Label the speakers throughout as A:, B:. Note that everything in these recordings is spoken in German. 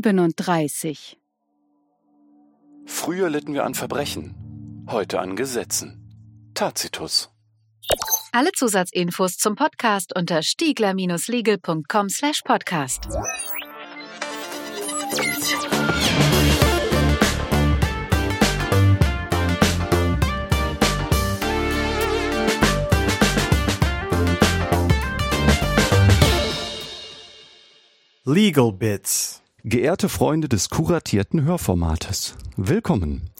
A: 37.
B: Früher litten wir an Verbrechen, heute an Gesetzen. Tacitus.
A: Alle Zusatzinfos zum Podcast unter stiegler-legal.com slash podcast.
C: Legal Bits.
B: Geehrte Freunde des kuratierten Hörformates, willkommen.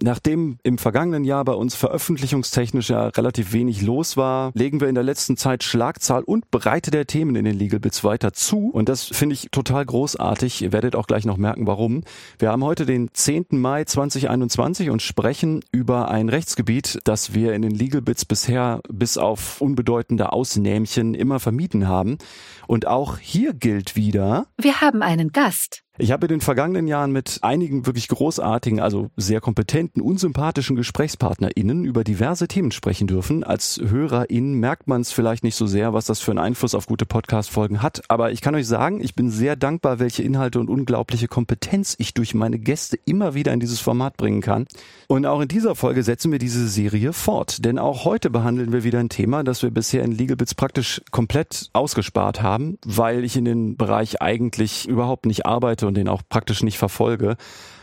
B: Nachdem im vergangenen Jahr bei uns veröffentlichungstechnisch ja relativ wenig los war, legen wir in der letzten Zeit Schlagzahl und Breite der Themen in den Legal Bits weiter zu. Und das finde ich total großartig. Ihr werdet auch gleich noch merken, warum. Wir haben heute den 10. Mai 2021 und sprechen über ein Rechtsgebiet, das wir in den Legal Bits bisher bis auf unbedeutende Ausnähmchen immer vermieden haben. Und auch hier gilt wieder,
A: Wir haben einen Gast.
B: Ich habe in den vergangenen Jahren mit einigen wirklich großartigen, also sehr kompetenten, unsympathischen GesprächspartnerInnen über diverse Themen sprechen dürfen. Als HörerInnen merkt man es vielleicht nicht so sehr, was das für einen Einfluss auf gute Podcast-Folgen hat. Aber ich kann euch sagen, ich bin sehr dankbar, welche Inhalte und unglaubliche Kompetenz ich durch meine Gäste immer wieder in dieses Format bringen kann. Und auch in dieser Folge setzen wir diese Serie fort. Denn auch heute behandeln wir wieder ein Thema, das wir bisher in Legal Bits praktisch komplett ausgespart haben, weil ich in den Bereich eigentlich überhaupt nicht arbeite und den auch praktisch nicht verfolge.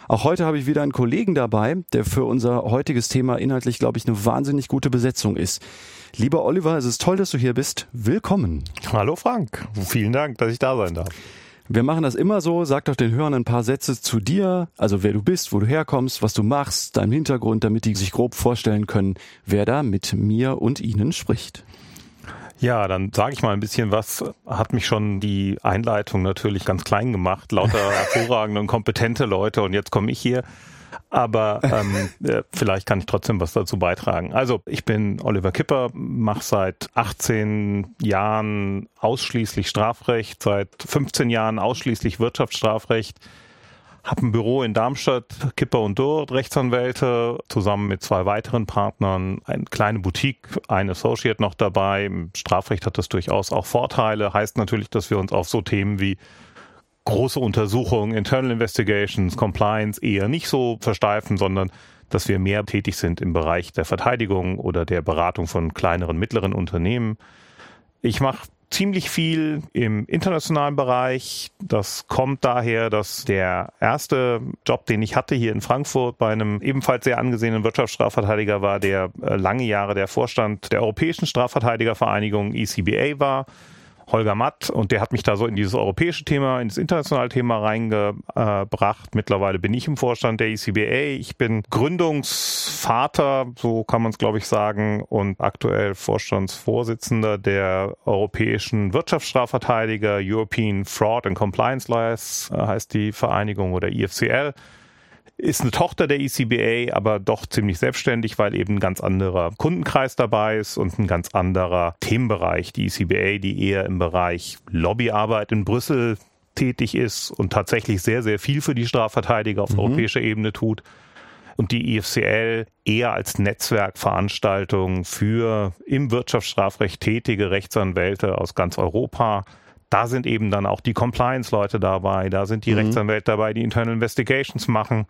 B: Auch heute habe ich wieder einen Kollegen dabei, der für unser heutiges Thema inhaltlich, glaube ich, eine wahnsinnig gute Besetzung ist. Lieber Oliver, es ist toll, dass du hier bist. Willkommen.
D: Hallo Frank, vielen Dank, dass ich da sein darf.
B: Wir machen das immer so. Sag doch den Hörern ein paar Sätze zu dir, also wer du bist, wo du herkommst, was du machst, deinem Hintergrund, damit die sich grob vorstellen können, wer da mit mir und ihnen spricht.
D: Ja, dann sage ich mal ein bisschen was. Hat mich schon die Einleitung natürlich ganz klein gemacht, lauter hervorragende und kompetente Leute und jetzt komme ich hier. Aber ähm, äh, vielleicht kann ich trotzdem was dazu beitragen. Also ich bin Oliver Kipper, mache seit 18 Jahren ausschließlich Strafrecht, seit 15 Jahren ausschließlich Wirtschaftsstrafrecht, habe ein Büro in Darmstadt, Kipper und Dort, Rechtsanwälte, zusammen mit zwei weiteren Partnern, eine kleine Boutique, ein Associate noch dabei. Im Strafrecht hat das durchaus auch Vorteile. Heißt natürlich, dass wir uns auf so Themen wie große Untersuchungen, Internal Investigations, Compliance eher nicht so versteifen, sondern dass wir mehr tätig sind im Bereich der Verteidigung oder der Beratung von kleineren, mittleren Unternehmen. Ich mache ziemlich viel im internationalen Bereich. Das kommt daher, dass der erste Job, den ich hatte hier in Frankfurt bei einem ebenfalls sehr angesehenen Wirtschaftsstrafverteidiger war, der äh, lange Jahre der Vorstand der Europäischen Strafverteidigervereinigung ECBA war. Holger Matt und der hat mich da so in dieses europäische Thema, in das internationale Thema reingebracht. Mittlerweile bin ich im Vorstand der ECBA. Ich bin Gründungsvater, so kann man es glaube ich sagen, und aktuell Vorstandsvorsitzender der Europäischen Wirtschaftsstrafverteidiger, European Fraud and Compliance Lawyers äh, heißt die Vereinigung oder IFCL ist eine Tochter der ECBA, aber doch ziemlich selbstständig, weil eben ein ganz anderer Kundenkreis dabei ist und ein ganz anderer Themenbereich. Die ECBA, die eher im Bereich Lobbyarbeit in Brüssel tätig ist und tatsächlich sehr, sehr viel für die Strafverteidiger auf mhm. europäischer Ebene tut. Und die IFCL eher als Netzwerkveranstaltung für im Wirtschaftsstrafrecht tätige Rechtsanwälte aus ganz Europa da sind eben dann auch die Compliance-Leute dabei, da sind die mhm. Rechtsanwälte dabei, die Internal Investigations machen.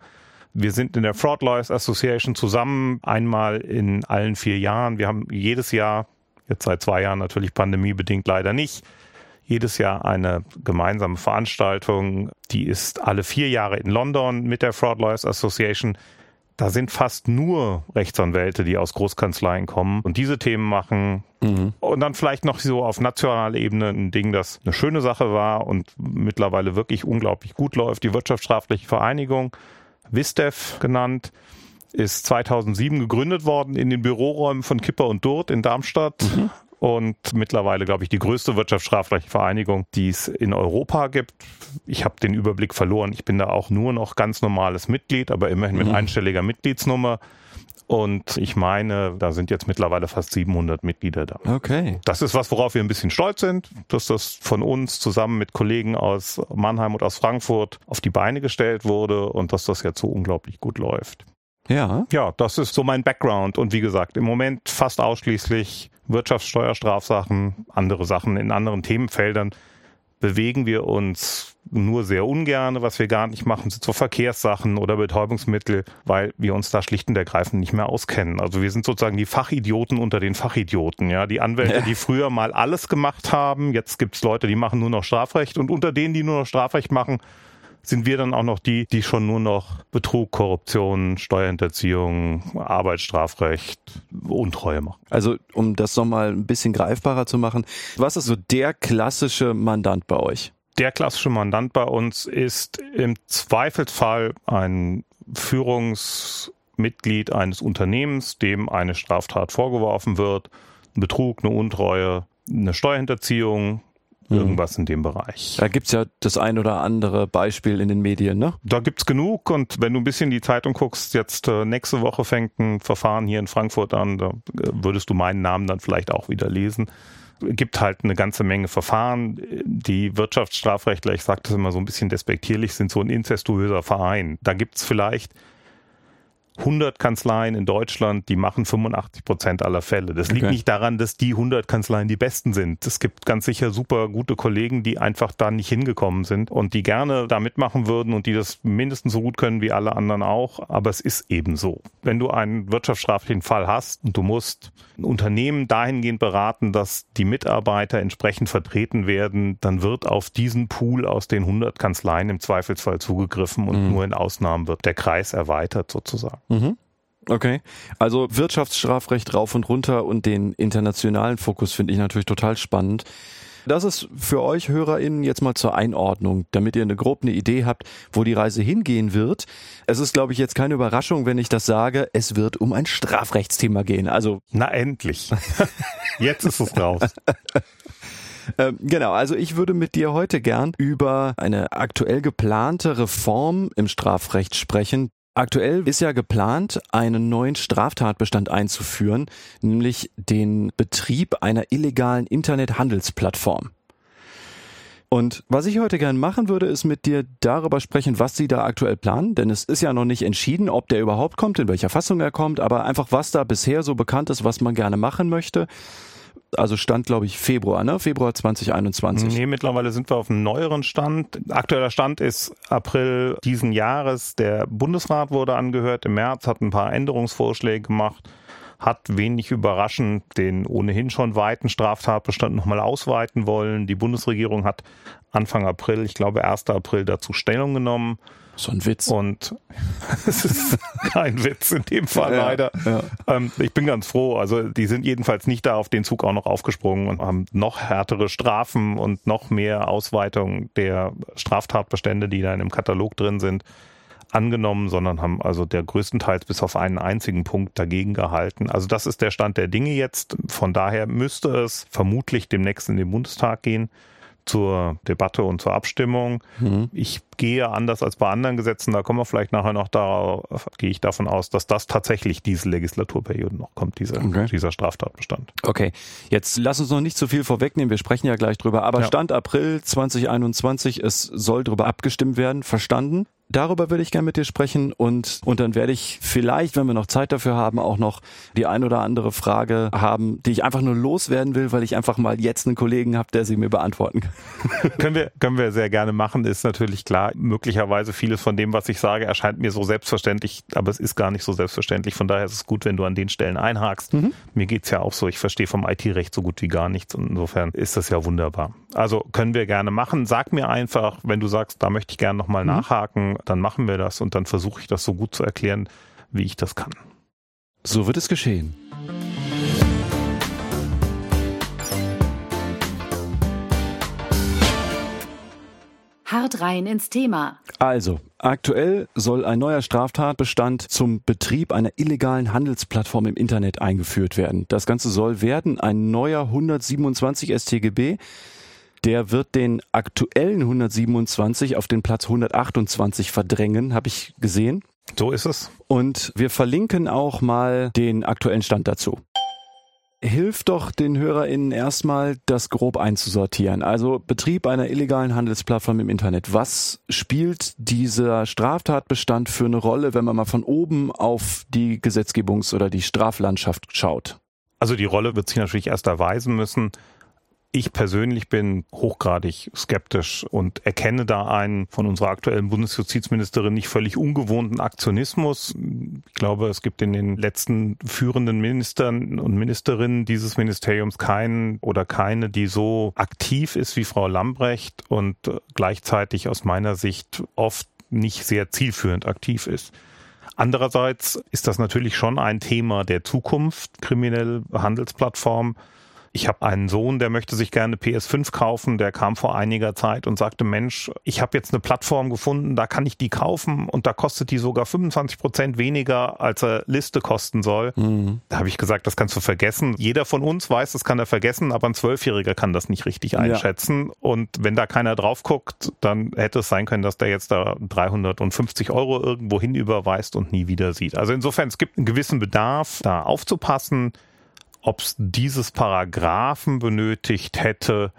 D: Wir sind in der Fraud Lawyers Association zusammen, einmal in allen vier Jahren. Wir haben jedes Jahr, jetzt seit zwei Jahren natürlich pandemiebedingt leider nicht, jedes Jahr eine gemeinsame Veranstaltung. Die ist alle vier Jahre in London mit der Fraud Lawyers Association. Da sind fast nur Rechtsanwälte, die aus Großkanzleien kommen und diese Themen machen. Mhm. Und dann vielleicht noch so auf nationaler Ebene ein Ding, das eine schöne Sache war und mittlerweile wirklich unglaublich gut läuft. Die Wirtschaftsstrafliche Vereinigung, WISTEF genannt, ist 2007 gegründet worden in den Büroräumen von Kipper und Durt in Darmstadt. Mhm und mittlerweile, glaube ich, die größte wirtschaftsstrafrechtliche Vereinigung, die es in Europa gibt. Ich habe den Überblick verloren. Ich bin da auch nur noch ganz normales Mitglied, aber immerhin mit mhm. einstelliger Mitgliedsnummer. Und ich meine, da sind jetzt mittlerweile fast 700 Mitglieder da.
B: Okay.
D: Das ist was, worauf wir ein bisschen stolz sind, dass das von uns zusammen mit Kollegen aus Mannheim und aus Frankfurt auf die Beine gestellt wurde und dass das jetzt so unglaublich gut läuft.
B: Ja.
D: Ja, das ist so mein Background. Und wie gesagt, im Moment fast ausschließlich Wirtschaftssteuerstrafsachen, andere Sachen in anderen Themenfeldern. Bewegen wir uns nur sehr ungern. Was wir gar nicht machen, sind so Verkehrssachen oder Betäubungsmittel, weil wir uns da schlicht und ergreifend nicht mehr auskennen. Also wir sind sozusagen die Fachidioten unter den Fachidioten. Ja, die Anwälte, ja. die früher mal alles gemacht haben. Jetzt gibt's Leute, die machen nur noch Strafrecht und unter denen, die nur noch Strafrecht machen, sind wir dann auch noch die, die schon nur noch Betrug, Korruption, Steuerhinterziehung, Arbeitsstrafrecht, Untreue machen.
B: Also um das nochmal ein bisschen greifbarer zu machen, was ist so der klassische Mandant bei euch?
D: Der klassische Mandant bei uns ist im Zweifelsfall ein Führungsmitglied eines Unternehmens, dem eine Straftat vorgeworfen wird, Betrug, eine Untreue, eine Steuerhinterziehung. Irgendwas in dem Bereich.
B: Da gibt's ja das ein oder andere Beispiel in den Medien, ne?
D: Da gibt's genug und wenn du ein bisschen die Zeitung guckst, jetzt äh, nächste Woche fängt ein Verfahren hier in Frankfurt an, da äh, würdest du meinen Namen dann vielleicht auch wieder lesen gibt halt eine ganze Menge Verfahren. Die Wirtschaftsstrafrechtler, ich sage das immer so ein bisschen despektierlich, sind so ein incestuöser Verein. Da gibt's vielleicht 100 Kanzleien in Deutschland, die machen 85 Prozent aller Fälle. Das liegt okay. nicht daran, dass die 100 Kanzleien die besten sind. Es gibt ganz sicher super gute Kollegen, die einfach da nicht hingekommen sind und die gerne da mitmachen würden und die das mindestens so gut können wie alle anderen auch. Aber es ist eben so. Wenn du einen wirtschaftsstraflichen Fall hast und du musst ein Unternehmen dahingehend beraten, dass die Mitarbeiter entsprechend vertreten werden, dann wird auf diesen Pool aus den 100 Kanzleien im Zweifelsfall zugegriffen und mhm. nur in Ausnahmen wird der Kreis erweitert sozusagen.
B: Mhm. Okay. Also Wirtschaftsstrafrecht rauf und runter und den internationalen Fokus finde ich natürlich total spannend. Das ist für euch HörerInnen jetzt mal zur Einordnung, damit ihr eine grob eine Idee habt, wo die Reise hingehen wird. Es ist, glaube ich, jetzt keine Überraschung, wenn ich das sage. Es wird um ein Strafrechtsthema gehen. Also.
D: Na endlich. jetzt ist es raus.
B: Ähm, genau, also ich würde mit dir heute gern über eine aktuell geplante Reform im Strafrecht sprechen, Aktuell ist ja geplant, einen neuen Straftatbestand einzuführen, nämlich den Betrieb einer illegalen Internethandelsplattform. Und was ich heute gern machen würde, ist mit dir darüber sprechen, was sie da aktuell planen, denn es ist ja noch nicht entschieden, ob der überhaupt kommt, in welcher Fassung er kommt, aber einfach was da bisher so bekannt ist, was man gerne machen möchte also Stand, glaube ich, Februar, ne? Februar 2021.
D: Nee, mittlerweile sind wir auf einem neueren Stand. Aktueller Stand ist April diesen Jahres. Der Bundesrat wurde angehört im März, hat ein paar Änderungsvorschläge gemacht, hat wenig überraschend den ohnehin schon weiten Straftatbestand nochmal ausweiten wollen. Die Bundesregierung hat Anfang April, ich glaube 1. April dazu Stellung genommen
B: so ein Witz.
D: Und es ist kein Witz in dem Fall ja, leider. Ja. Ähm, ich bin ganz froh. Also die sind jedenfalls nicht da auf den Zug auch noch aufgesprungen und haben noch härtere Strafen und noch mehr Ausweitung der Straftatbestände, die da in dem Katalog drin sind, angenommen, sondern haben also der größtenteils bis auf einen einzigen Punkt dagegen gehalten. Also das ist der Stand der Dinge jetzt. Von daher müsste es vermutlich demnächst in den Bundestag gehen zur Debatte und zur Abstimmung. Mhm. Ich gehe anders als bei anderen Gesetzen, da kommen wir vielleicht nachher noch darauf, gehe ich davon aus, dass das tatsächlich diese Legislaturperiode noch kommt, diese, okay. dieser Straftatbestand.
B: Okay, jetzt lass uns noch nicht zu viel vorwegnehmen, wir sprechen ja gleich drüber, aber ja. Stand April 2021, es soll darüber abgestimmt werden, verstanden? Darüber würde ich gerne mit dir sprechen und, und dann werde ich vielleicht, wenn wir noch Zeit dafür haben, auch noch die ein oder andere Frage haben, die ich einfach nur loswerden will, weil ich einfach mal jetzt einen Kollegen habe, der sie mir beantworten
D: kann. können wir, können wir sehr gerne machen, ist natürlich klar. Möglicherweise vieles von dem, was ich sage, erscheint mir so selbstverständlich, aber es ist gar nicht so selbstverständlich. Von daher ist es gut, wenn du an den Stellen einhakst. Mhm. Mir geht's ja auch so, ich verstehe vom IT-Recht so gut wie gar nichts und insofern ist das ja wunderbar. Also können wir gerne machen. Sag mir einfach, wenn du sagst, da möchte ich gerne nochmal mhm. nachhaken, dann machen wir das und dann versuche ich das so gut zu erklären, wie ich das kann.
B: So wird es geschehen.
A: Hart rein ins Thema.
B: Also, aktuell soll ein neuer Straftatbestand zum Betrieb einer illegalen Handelsplattform im Internet eingeführt werden. Das Ganze soll werden ein neuer 127 StGB der wird den aktuellen 127 auf den Platz 128 verdrängen, habe ich gesehen.
D: So ist es.
B: Und wir verlinken auch mal den aktuellen Stand dazu. Hilft doch den HörerInnen erstmal, das grob einzusortieren. Also Betrieb einer illegalen Handelsplattform im Internet. Was spielt dieser Straftatbestand für eine Rolle, wenn man mal von oben auf die Gesetzgebungs- oder die Straflandschaft schaut?
D: Also die Rolle wird sich natürlich erst erweisen müssen Ich persönlich bin hochgradig skeptisch und erkenne da einen von unserer aktuellen Bundesjustizministerin nicht völlig ungewohnten Aktionismus. Ich glaube, es gibt in den letzten führenden Ministern und Ministerinnen dieses Ministeriums keinen oder keine, die so aktiv ist wie Frau Lambrecht und gleichzeitig aus meiner Sicht oft nicht sehr zielführend aktiv ist. Andererseits ist das natürlich schon ein Thema der Zukunft, kriminelle Handelsplattformen. Ich habe einen Sohn, der möchte sich gerne PS5 kaufen. Der kam vor einiger Zeit und sagte, Mensch, ich habe jetzt eine Plattform gefunden, da kann ich die kaufen und da kostet die sogar 25 Prozent weniger, als er Liste kosten soll. Mhm. Da habe ich gesagt, das kannst du vergessen. Jeder von uns weiß, das kann er vergessen, aber ein Zwölfjähriger kann das nicht richtig einschätzen. Ja. Und wenn da keiner drauf guckt, dann hätte es sein können, dass der jetzt da 350 Euro irgendwo hin überweist und nie wieder sieht. Also insofern, es gibt einen gewissen Bedarf, da aufzupassen ob es dieses Paragraphen benötigt hätte.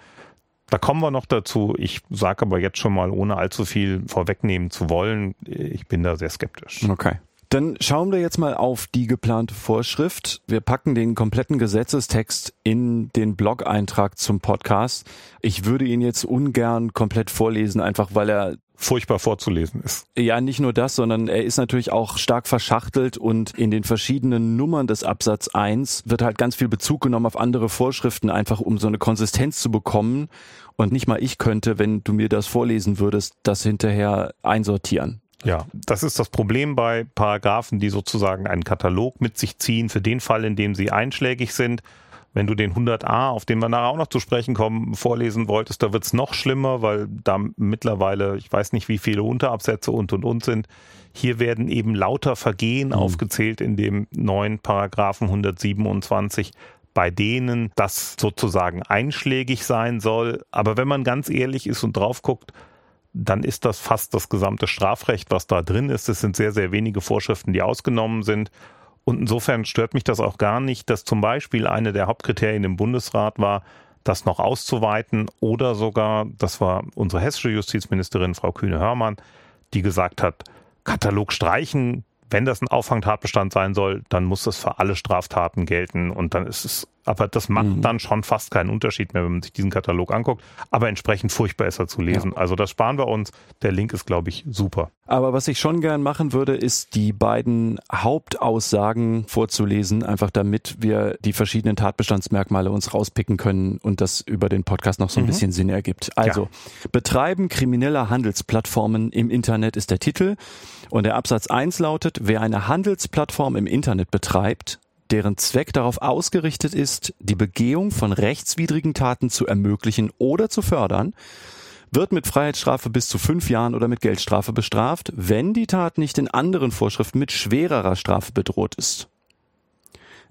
D: Da kommen wir noch dazu. Ich sage aber jetzt schon mal, ohne allzu viel vorwegnehmen zu wollen, ich bin da sehr skeptisch.
B: Okay. Dann schauen wir jetzt mal auf die geplante Vorschrift. Wir packen den kompletten Gesetzestext in den Blog-Eintrag zum Podcast. Ich würde ihn jetzt ungern komplett vorlesen, einfach weil er
D: furchtbar vorzulesen ist.
B: Ja, nicht nur das, sondern er ist natürlich auch stark verschachtelt und in den verschiedenen Nummern des Absatz 1 wird halt ganz viel Bezug genommen auf andere Vorschriften, einfach um so eine Konsistenz zu bekommen. Und nicht mal ich könnte, wenn du mir das vorlesen würdest, das hinterher einsortieren.
D: Ja, das ist das Problem bei Paragraphen, die sozusagen einen Katalog mit sich ziehen für den Fall, in dem sie einschlägig sind wenn du den 100a, auf den wir nachher auch noch zu sprechen kommen, vorlesen wolltest, da wird's noch schlimmer, weil da mittlerweile, ich weiß nicht, wie viele Unterabsätze und und und sind. Hier werden eben lauter Vergehen mhm. aufgezählt in dem neuen Paragraphen 127 bei denen das sozusagen einschlägig sein soll. Aber wenn man ganz ehrlich ist und drauf guckt, dann ist das fast das gesamte Strafrecht, was da drin ist. Es sind sehr, sehr wenige Vorschriften, die ausgenommen sind. Und insofern stört mich das auch gar nicht, dass zum Beispiel eine der Hauptkriterien im Bundesrat war, das noch auszuweiten oder sogar, das war unsere hessische Justizministerin Frau Kühne-Hörmann, die gesagt hat, Katalog streichen, wenn das ein Auffangtatbestand sein soll, dann muss das für alle Straftaten gelten und dann ist es aber das macht mhm. dann schon fast keinen Unterschied mehr, wenn man sich diesen Katalog anguckt. Aber entsprechend furchtbar ist er zu lesen. Ja. Also das sparen wir uns. Der Link ist, glaube ich, super.
B: Aber was ich schon gern machen würde, ist die beiden Hauptaussagen vorzulesen, einfach damit wir die verschiedenen Tatbestandsmerkmale uns rauspicken können und das über den Podcast noch so ein mhm. bisschen Sinn ergibt. Also, ja. Betreiben krimineller Handelsplattformen im Internet ist der Titel. Und der Absatz 1 lautet, wer eine Handelsplattform im Internet betreibt, deren Zweck darauf ausgerichtet ist, die Begehung von rechtswidrigen Taten zu ermöglichen oder zu fördern, wird mit Freiheitsstrafe bis zu fünf Jahren oder mit Geldstrafe bestraft, wenn die Tat nicht in anderen Vorschriften mit schwererer Strafe bedroht ist.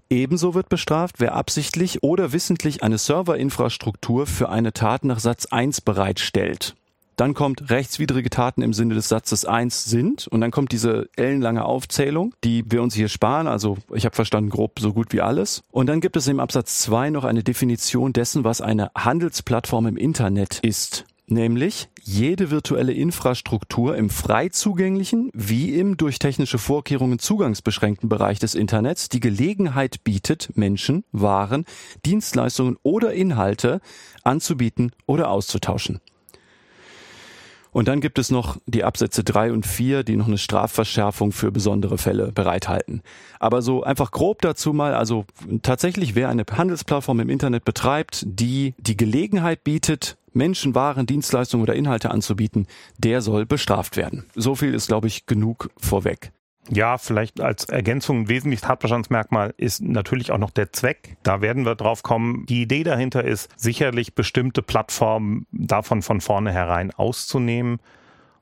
B: Ebenso wird bestraft, wer absichtlich oder wissentlich eine Serverinfrastruktur für eine Tat nach Satz 1 bereitstellt. Dann kommt rechtswidrige Taten im Sinne des Satzes 1 sind und dann kommt diese ellenlange Aufzählung, die wir uns hier sparen. Also ich habe verstanden grob so gut wie alles. Und dann gibt es im Absatz 2 noch eine Definition dessen, was eine Handelsplattform im Internet ist. Nämlich jede virtuelle Infrastruktur im frei zugänglichen wie im durch technische Vorkehrungen zugangsbeschränkten Bereich des Internets die Gelegenheit bietet, Menschen, Waren, Dienstleistungen oder Inhalte anzubieten oder auszutauschen. Und dann gibt es noch die Absätze drei und vier, die noch eine Strafverschärfung für besondere Fälle bereithalten. Aber so einfach grob dazu mal, also tatsächlich, wer eine Handelsplattform im Internet betreibt, die die Gelegenheit bietet, Menschen, Waren, Dienstleistungen oder Inhalte anzubieten, der soll bestraft werden. So viel ist, glaube ich, genug vorweg.
D: Ja, vielleicht als Ergänzung ein wesentliches Tatbestandsmerkmal ist natürlich auch noch der Zweck. Da werden wir drauf kommen. Die Idee dahinter ist sicherlich bestimmte Plattformen davon von vornherein auszunehmen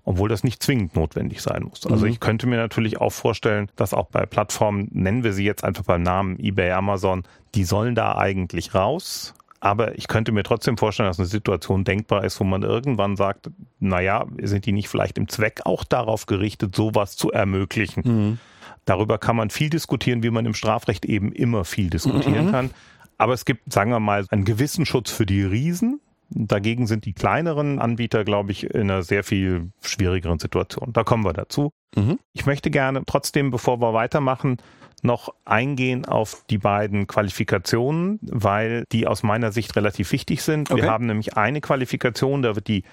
D: obwohl das nicht zwingend notwendig sein muss. Also mhm. ich könnte mir natürlich auch vorstellen, dass auch bei Plattformen, nennen wir sie jetzt einfach beim Namen eBay, Amazon, die sollen da eigentlich raus. Aber ich könnte mir trotzdem vorstellen, dass eine Situation denkbar ist, wo man irgendwann sagt, naja, sind die nicht vielleicht im Zweck auch darauf gerichtet, sowas zu ermöglichen? Mhm. Darüber kann man viel diskutieren, wie man im Strafrecht eben immer viel diskutieren mhm. kann. Aber es gibt, sagen wir mal, einen gewissen Schutz für die Riesen, Dagegen sind die kleineren Anbieter, glaube ich, in einer sehr viel schwierigeren Situation. Da kommen wir dazu. Mhm. Ich möchte gerne trotzdem, bevor wir weitermachen, noch eingehen auf die beiden Qualifikationen, weil die aus meiner Sicht relativ wichtig sind. Okay. Wir haben nämlich eine Qualifikation, da wird die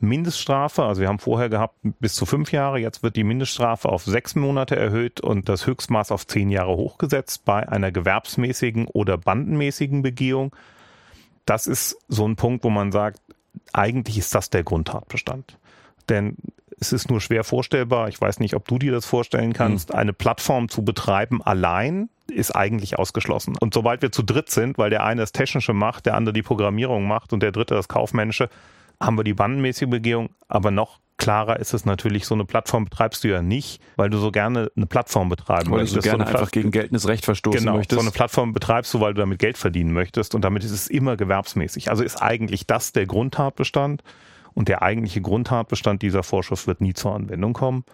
D: Mindeststrafe, also wir haben vorher gehabt bis zu fünf Jahre, jetzt wird die Mindeststrafe auf sechs Monate erhöht und das Höchstmaß auf zehn Jahre hochgesetzt bei einer gewerbsmäßigen oder bandenmäßigen Begehung. Das ist so ein Punkt, wo man sagt, eigentlich ist das der Grundtatbestand. Denn es ist nur schwer vorstellbar, ich weiß nicht, ob du dir das vorstellen kannst, mhm. eine Plattform zu betreiben allein ist eigentlich ausgeschlossen. Und sobald wir zu dritt sind, weil der eine das Technische macht, der andere die Programmierung macht und der dritte das Kaufmännische, haben wir die bandenmäßige Begehung, aber noch klarer ist es natürlich, so eine Plattform betreibst du ja nicht, weil du so gerne eine Plattform betreiben
B: weil
D: möchtest.
B: Weil du so gerne so einfach gegen geltendes Recht verstoßen
D: genau,
B: möchtest.
D: so eine Plattform betreibst du, weil du damit Geld verdienen möchtest und damit ist es immer gewerbsmäßig. Also ist eigentlich das der Grundtatbestand und der eigentliche Grundtatbestand dieser Vorschrift wird nie zur Anwendung kommen.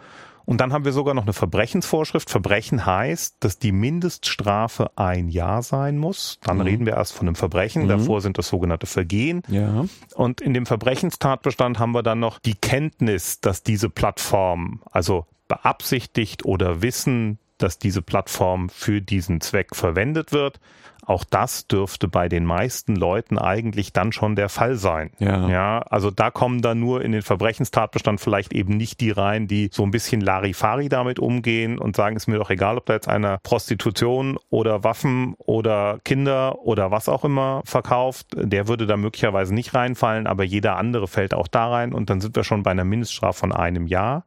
D: Und dann haben wir sogar noch eine Verbrechensvorschrift. Verbrechen heißt, dass die Mindeststrafe ein Jahr sein muss. Dann mhm. reden wir erst von einem Verbrechen. Mhm. Davor sind das sogenannte Vergehen.
B: Ja.
D: Und in dem Verbrechenstatbestand haben wir dann noch die Kenntnis, dass diese Plattform, also beabsichtigt oder wissen, dass diese Plattform für diesen Zweck verwendet wird. Auch das dürfte bei den meisten Leuten eigentlich dann schon der Fall sein.
B: Ja.
D: ja also da kommen dann nur in den Verbrechenstatbestand vielleicht eben nicht die rein, die so ein bisschen Larifari damit umgehen und sagen, ist mir doch egal, ob da jetzt einer Prostitution oder Waffen oder Kinder oder was auch immer verkauft. Der würde da möglicherweise nicht reinfallen, aber jeder andere fällt auch da rein und dann sind wir schon bei einer Mindeststrafe von einem Jahr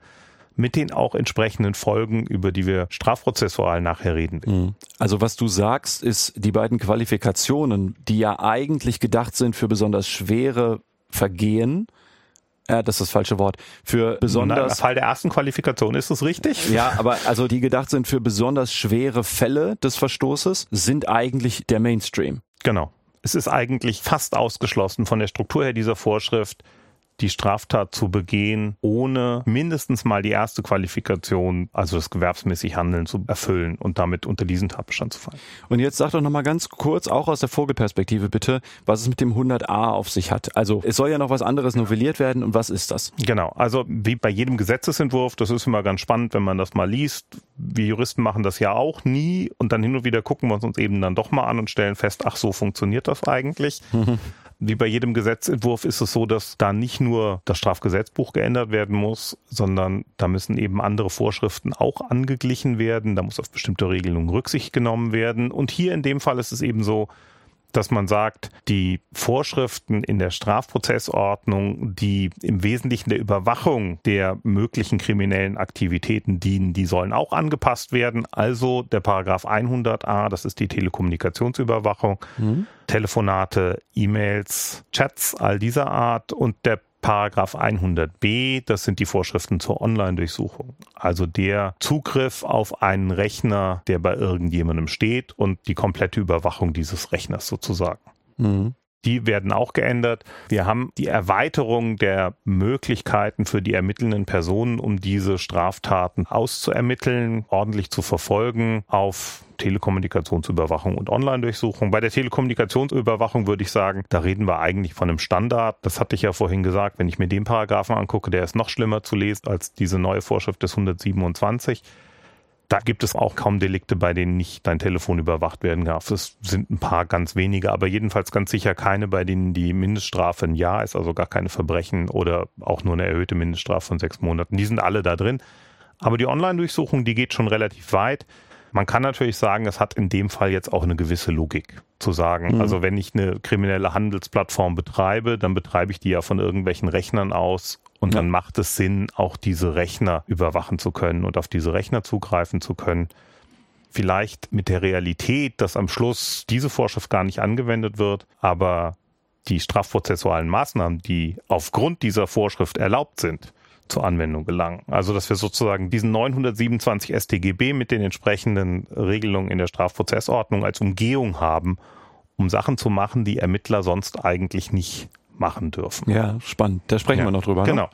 D: mit den auch entsprechenden Folgen, über die wir strafprozessual nachher reden.
B: Mhm. Also was du sagst, ist, die beiden Qualifikationen, die ja eigentlich gedacht sind für besonders schwere Vergehen, ja, das ist das falsche Wort. Für besonders.
D: Im Fall der ersten Qualifikation ist es richtig?
B: Ja, aber also die gedacht sind für besonders schwere Fälle des Verstoßes, sind eigentlich der Mainstream.
D: Genau. Es ist eigentlich fast ausgeschlossen von der Struktur her dieser Vorschrift, die Straftat zu begehen, ohne mindestens mal die erste Qualifikation, also das gewerbsmäßig Handeln zu erfüllen und damit unter diesen Tatbestand zu fallen.
B: Und jetzt sag doch nochmal ganz kurz, auch aus der Vogelperspektive bitte, was es mit dem 100a auf sich hat. Also es soll ja noch was anderes novelliert werden und was ist das?
D: Genau, also wie bei jedem Gesetzesentwurf, das ist immer ganz spannend, wenn man das mal liest. Wir Juristen machen das ja auch nie und dann hin und wieder gucken wir uns eben dann doch mal an und stellen fest, ach so funktioniert das eigentlich. Wie bei jedem Gesetzentwurf ist es so, dass da nicht nur das Strafgesetzbuch geändert werden muss, sondern da müssen eben andere Vorschriften auch angeglichen werden. Da muss auf bestimmte Regelungen Rücksicht genommen werden. Und hier in dem Fall ist es eben so, dass man sagt, die Vorschriften in der Strafprozessordnung, die im Wesentlichen der Überwachung der möglichen kriminellen Aktivitäten dienen, die sollen auch angepasst werden. Also der Paragraph 100a, das ist die Telekommunikationsüberwachung, mhm. Telefonate, E-Mails, Chats all dieser Art und der Paragraph 100b, das sind die Vorschriften zur Online-Durchsuchung. Also der Zugriff auf einen Rechner, der bei irgendjemandem steht und die komplette Überwachung dieses Rechners sozusagen. Mhm. Die werden auch geändert. Wir haben die Erweiterung der Möglichkeiten für die ermittelnden Personen, um diese Straftaten auszuermitteln, ordentlich zu verfolgen auf Telekommunikationsüberwachung und Online-Durchsuchung. Bei der Telekommunikationsüberwachung würde ich sagen, da reden wir eigentlich von einem Standard. Das hatte ich ja vorhin gesagt, wenn ich mir den Paragraphen angucke, der ist noch schlimmer zu lesen als diese neue Vorschrift des 127. Da gibt es auch kaum Delikte, bei denen nicht dein Telefon überwacht werden darf. Es sind ein paar ganz wenige, aber jedenfalls ganz sicher keine, bei denen die Mindeststrafe ein Jahr ist, also gar keine Verbrechen oder auch nur eine erhöhte Mindeststrafe von sechs Monaten. Die sind alle da drin. Aber die Online-Durchsuchung, die geht schon relativ weit. Man kann natürlich sagen, es hat in dem Fall jetzt auch eine gewisse Logik zu sagen. Mhm. Also wenn ich eine kriminelle Handelsplattform betreibe, dann betreibe ich die ja von irgendwelchen Rechnern aus und ja. dann macht es Sinn, auch diese Rechner überwachen zu können und auf diese Rechner zugreifen zu können. Vielleicht mit der Realität, dass am Schluss diese Vorschrift gar nicht angewendet wird, aber die strafprozessualen Maßnahmen, die aufgrund dieser Vorschrift erlaubt sind, zur Anwendung gelangen. Also dass wir sozusagen diesen 927 StGB mit den entsprechenden Regelungen in der Strafprozessordnung als Umgehung haben, um Sachen zu machen, die Ermittler sonst eigentlich nicht machen dürfen.
B: Ja, spannend. Da sprechen ja, wir noch drüber.
D: Ne?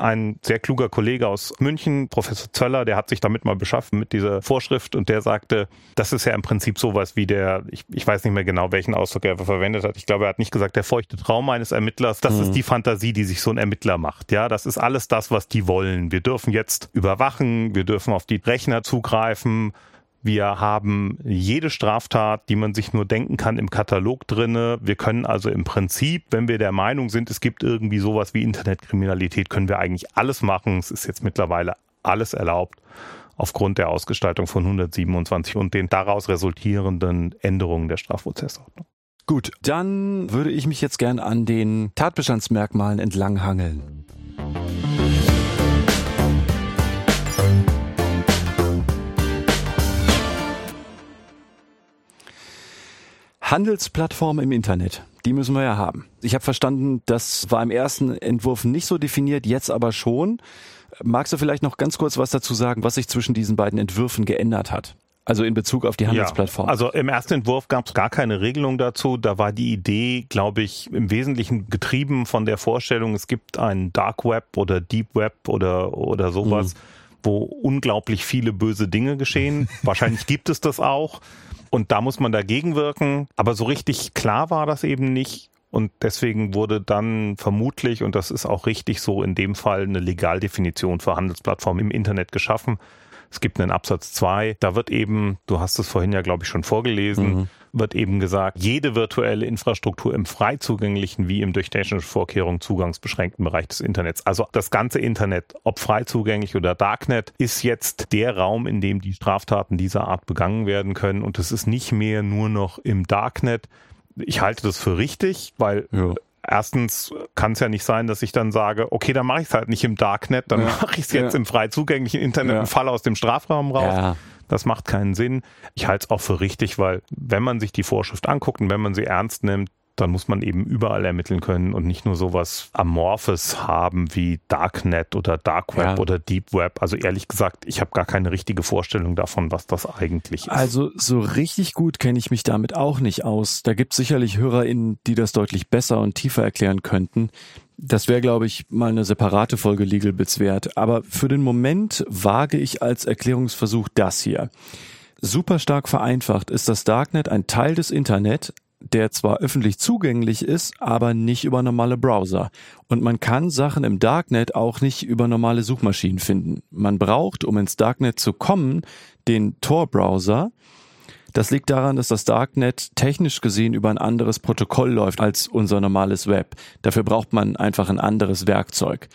D: Ein sehr kluger Kollege aus München, Professor Zöller, der hat sich damit mal beschafft mit dieser Vorschrift und der sagte, das ist ja im Prinzip sowas wie der, ich, ich weiß nicht mehr genau, welchen Ausdruck er verwendet hat. Ich glaube, er hat nicht gesagt, der feuchte Traum eines Ermittlers. Das mhm. ist die Fantasie, die sich so ein Ermittler macht. Ja, das ist alles das, was die wollen. Wir dürfen jetzt überwachen, wir dürfen auf die Rechner zugreifen, wir haben jede Straftat, die man sich nur denken kann, im Katalog drinne. Wir können also im Prinzip, wenn wir der Meinung sind, es gibt irgendwie sowas wie Internetkriminalität, können wir eigentlich alles machen. Es ist jetzt mittlerweile alles erlaubt aufgrund der Ausgestaltung von 127 und den daraus resultierenden Änderungen der Strafprozessordnung.
B: Gut, dann würde ich mich jetzt gern an den Tatbestandsmerkmalen entlanghangeln. Handelsplattform im Internet, die müssen wir ja haben. Ich habe verstanden, das war im ersten Entwurf nicht so definiert, jetzt aber schon. Magst du vielleicht noch ganz kurz was dazu sagen, was sich zwischen diesen beiden Entwürfen geändert hat? Also in Bezug auf die Handelsplattform.
D: Ja, also im ersten Entwurf gab es gar keine Regelung dazu. Da war die Idee, glaube ich, im Wesentlichen getrieben von der Vorstellung, es gibt ein Dark Web oder Deep Web oder, oder sowas, mhm. wo unglaublich viele böse Dinge geschehen. Wahrscheinlich gibt es das auch. Und da muss man dagegen wirken. Aber so richtig klar war das eben nicht. Und deswegen wurde dann vermutlich, und das ist auch richtig so, in dem Fall eine Legaldefinition für Handelsplattformen im Internet geschaffen. Es gibt einen Absatz 2, da wird eben, du hast es vorhin ja, glaube ich, schon vorgelesen, mhm wird eben gesagt, jede virtuelle Infrastruktur im frei zugänglichen wie im durch technische Vorkehrungen zugangsbeschränkten Bereich des Internets. Also das ganze Internet, ob frei zugänglich oder Darknet, ist jetzt der Raum, in dem die Straftaten dieser Art begangen werden können. Und es ist nicht mehr nur noch im Darknet. Ich halte das für richtig, weil ja. Erstens kann es ja nicht sein, dass ich dann sage, okay, dann mache ich es halt nicht im Darknet, dann ja. mache ich es jetzt ja. im frei zugänglichen Internet ja. und falle aus dem Strafraum raus. Das macht keinen Sinn. Ich halte es auch für richtig, weil wenn man sich die Vorschrift anguckt und wenn man sie ernst nimmt, dann muss man eben überall ermitteln können und nicht nur sowas Amorphes haben wie Darknet oder Dark Web ja. oder Deep Web. Also ehrlich gesagt, ich habe gar keine richtige Vorstellung davon, was das eigentlich ist.
B: Also so richtig gut kenne ich mich damit auch nicht aus. Da gibt es sicherlich HörerInnen, die das deutlich besser und tiefer erklären könnten. Das wäre, glaube ich, mal eine separate Folge Legal Bits wert. Aber für den Moment wage ich als Erklärungsversuch das hier. Super stark vereinfacht ist das Darknet ein Teil des Internet, der zwar öffentlich zugänglich ist, aber nicht über normale Browser. Und man kann Sachen im Darknet auch nicht über normale Suchmaschinen finden. Man braucht, um ins Darknet zu kommen, den Tor-Browser, das liegt daran, dass das Darknet technisch gesehen über ein anderes Protokoll läuft als unser normales Web. Dafür braucht man einfach ein anderes Werkzeug.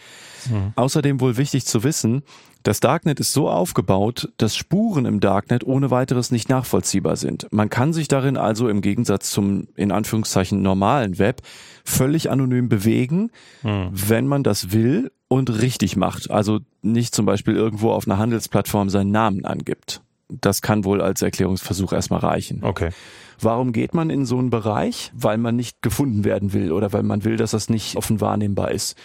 B: Mhm. Außerdem wohl wichtig zu wissen, das Darknet ist so aufgebaut, dass Spuren im Darknet ohne weiteres nicht nachvollziehbar sind. Man kann sich darin also im Gegensatz zum in Anführungszeichen normalen Web völlig anonym bewegen, mhm. wenn man das will und richtig macht. Also nicht zum Beispiel irgendwo auf einer Handelsplattform seinen Namen angibt das kann wohl als Erklärungsversuch erstmal reichen.
D: Okay.
B: Warum geht man in so einen Bereich? Weil man nicht gefunden werden will oder weil man will, dass das nicht offen wahrnehmbar ist.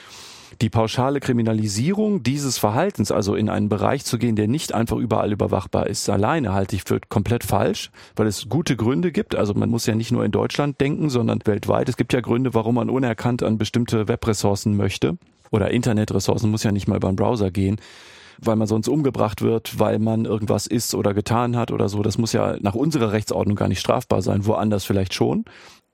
B: Die pauschale Kriminalisierung dieses Verhaltens, also in einen Bereich zu gehen, der nicht einfach überall überwachbar ist, alleine halte ich für komplett falsch, weil es gute Gründe gibt. Also man muss ja nicht nur in Deutschland denken, sondern weltweit. Es gibt ja Gründe, warum man unerkannt an bestimmte Webressourcen möchte. Oder Internetressourcen muss ja nicht mal über einen Browser gehen weil man sonst umgebracht wird, weil man irgendwas ist oder getan hat oder so. Das muss ja nach unserer Rechtsordnung gar nicht strafbar sein, woanders vielleicht schon.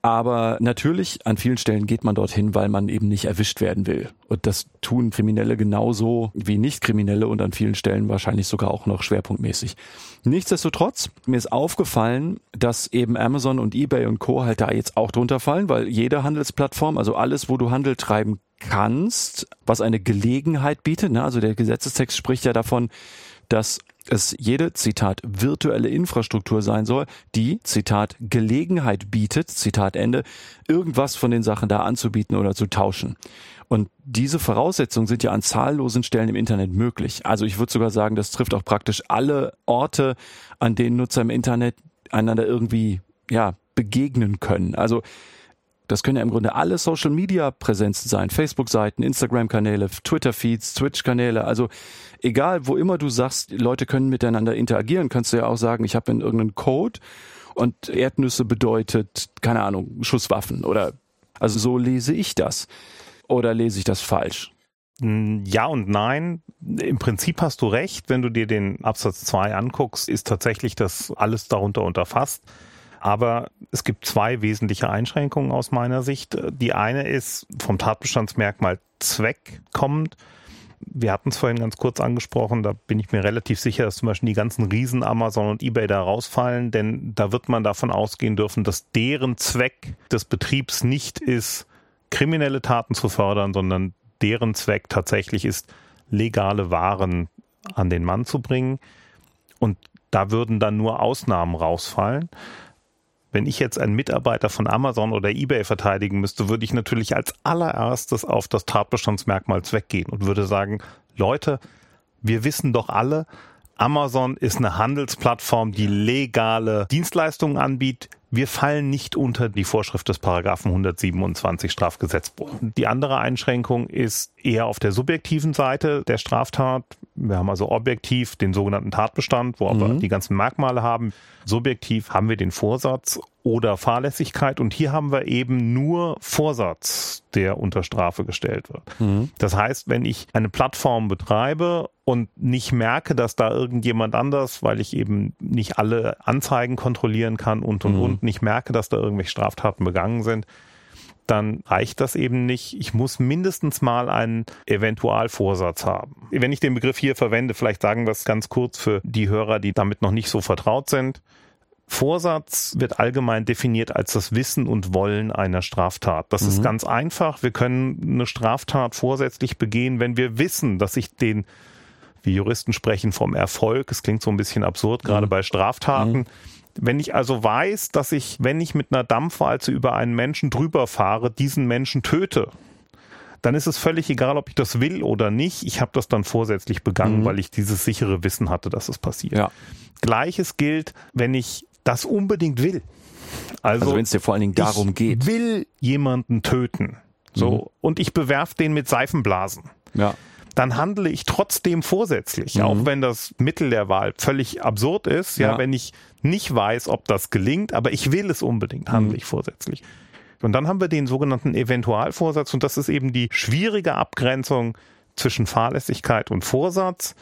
B: Aber natürlich, an vielen Stellen geht man dorthin, weil man eben nicht erwischt werden will. Und das tun Kriminelle genauso wie Nicht-Kriminelle und an vielen Stellen wahrscheinlich sogar auch noch schwerpunktmäßig. Nichtsdestotrotz, mir ist aufgefallen, dass eben Amazon und eBay und Co. halt da jetzt auch drunter fallen, weil jede Handelsplattform, also alles, wo du Handel treiben kannst, was eine Gelegenheit bietet, ne? also der Gesetzestext spricht ja davon, dass es jede, Zitat, virtuelle Infrastruktur sein soll, die, Zitat, Gelegenheit bietet, Zitat Ende, irgendwas von den Sachen da anzubieten oder zu tauschen. Und diese Voraussetzungen sind ja an zahllosen Stellen im Internet möglich. Also ich würde sogar sagen, das trifft auch praktisch alle Orte, an denen Nutzer im Internet einander irgendwie, ja, begegnen können. Also das können ja im Grunde alle Social Media Präsenzen sein. Facebook-Seiten, Instagram-Kanäle, Twitter-Feeds, Twitch-Kanäle. Also egal, wo immer du sagst, Leute können miteinander interagieren, kannst du ja auch sagen, ich habe irgendeinen Code und Erdnüsse bedeutet, keine Ahnung, Schusswaffen oder also so lese ich das. Oder lese ich das falsch?
D: Ja und nein. Im Prinzip hast du recht. Wenn du dir den Absatz 2 anguckst, ist tatsächlich das alles darunter unterfasst. Aber es gibt zwei wesentliche Einschränkungen aus meiner Sicht. Die eine ist vom Tatbestandsmerkmal Zweck kommend. Wir hatten es vorhin ganz kurz angesprochen, da bin ich mir relativ sicher, dass zum Beispiel die ganzen Riesen Amazon und eBay da rausfallen, denn da wird man davon ausgehen dürfen, dass deren Zweck des Betriebs nicht ist, kriminelle Taten zu fördern, sondern deren Zweck tatsächlich ist, legale Waren an den Mann zu bringen. Und da würden dann nur Ausnahmen rausfallen. Wenn ich jetzt einen Mitarbeiter von Amazon oder eBay verteidigen müsste, würde ich natürlich als allererstes auf das Tatbestandsmerkmal Zweck gehen und würde sagen, Leute, wir wissen doch alle, Amazon ist eine Handelsplattform, die legale Dienstleistungen anbietet. Wir fallen nicht unter die Vorschrift des Paragraphen 127 Strafgesetzbuch. Die andere Einschränkung ist eher auf der subjektiven Seite der Straftat. Wir haben also objektiv den sogenannten Tatbestand, wo mhm. wir die ganzen Merkmale haben. Subjektiv haben wir den Vorsatz oder Fahrlässigkeit und hier haben wir eben nur Vorsatz, der unter Strafe gestellt wird. Mhm. Das heißt, wenn ich eine Plattform betreibe und nicht merke, dass da irgendjemand anders, weil ich eben nicht alle Anzeigen kontrollieren kann und und mhm. und nicht merke, dass da irgendwelche Straftaten begangen sind, dann reicht das eben nicht. Ich muss mindestens mal einen Eventualvorsatz haben. Wenn ich den Begriff hier verwende, vielleicht sagen wir es ganz kurz für die Hörer, die damit noch nicht so vertraut sind. Vorsatz wird allgemein definiert als das Wissen und Wollen einer Straftat. Das mhm. ist ganz einfach. Wir können eine Straftat vorsätzlich begehen, wenn wir wissen, dass ich den, wie Juristen sprechen, vom Erfolg, es klingt so ein bisschen absurd, gerade mhm. bei Straftaten, mhm wenn ich also weiß, dass ich, wenn ich mit einer Dampfwalze über einen Menschen drüber fahre, diesen Menschen töte, dann ist es völlig egal, ob ich das will oder nicht. Ich habe das dann vorsätzlich begangen, mhm. weil ich dieses sichere Wissen hatte, dass es passiert. Ja. Gleiches gilt, wenn ich das unbedingt will.
B: Also, also wenn es dir vor allen Dingen darum geht.
D: will jemanden töten. So. Mhm. Und ich bewerf den mit Seifenblasen. Ja dann handle ich trotzdem vorsätzlich, mhm. auch wenn das Mittel der Wahl völlig absurd ist. Ja, ja, wenn ich nicht weiß, ob das gelingt, aber ich will es unbedingt, handle mhm. ich vorsätzlich. Und dann haben wir den sogenannten Eventualvorsatz und das ist eben die schwierige Abgrenzung zwischen Fahrlässigkeit und Vorsatz.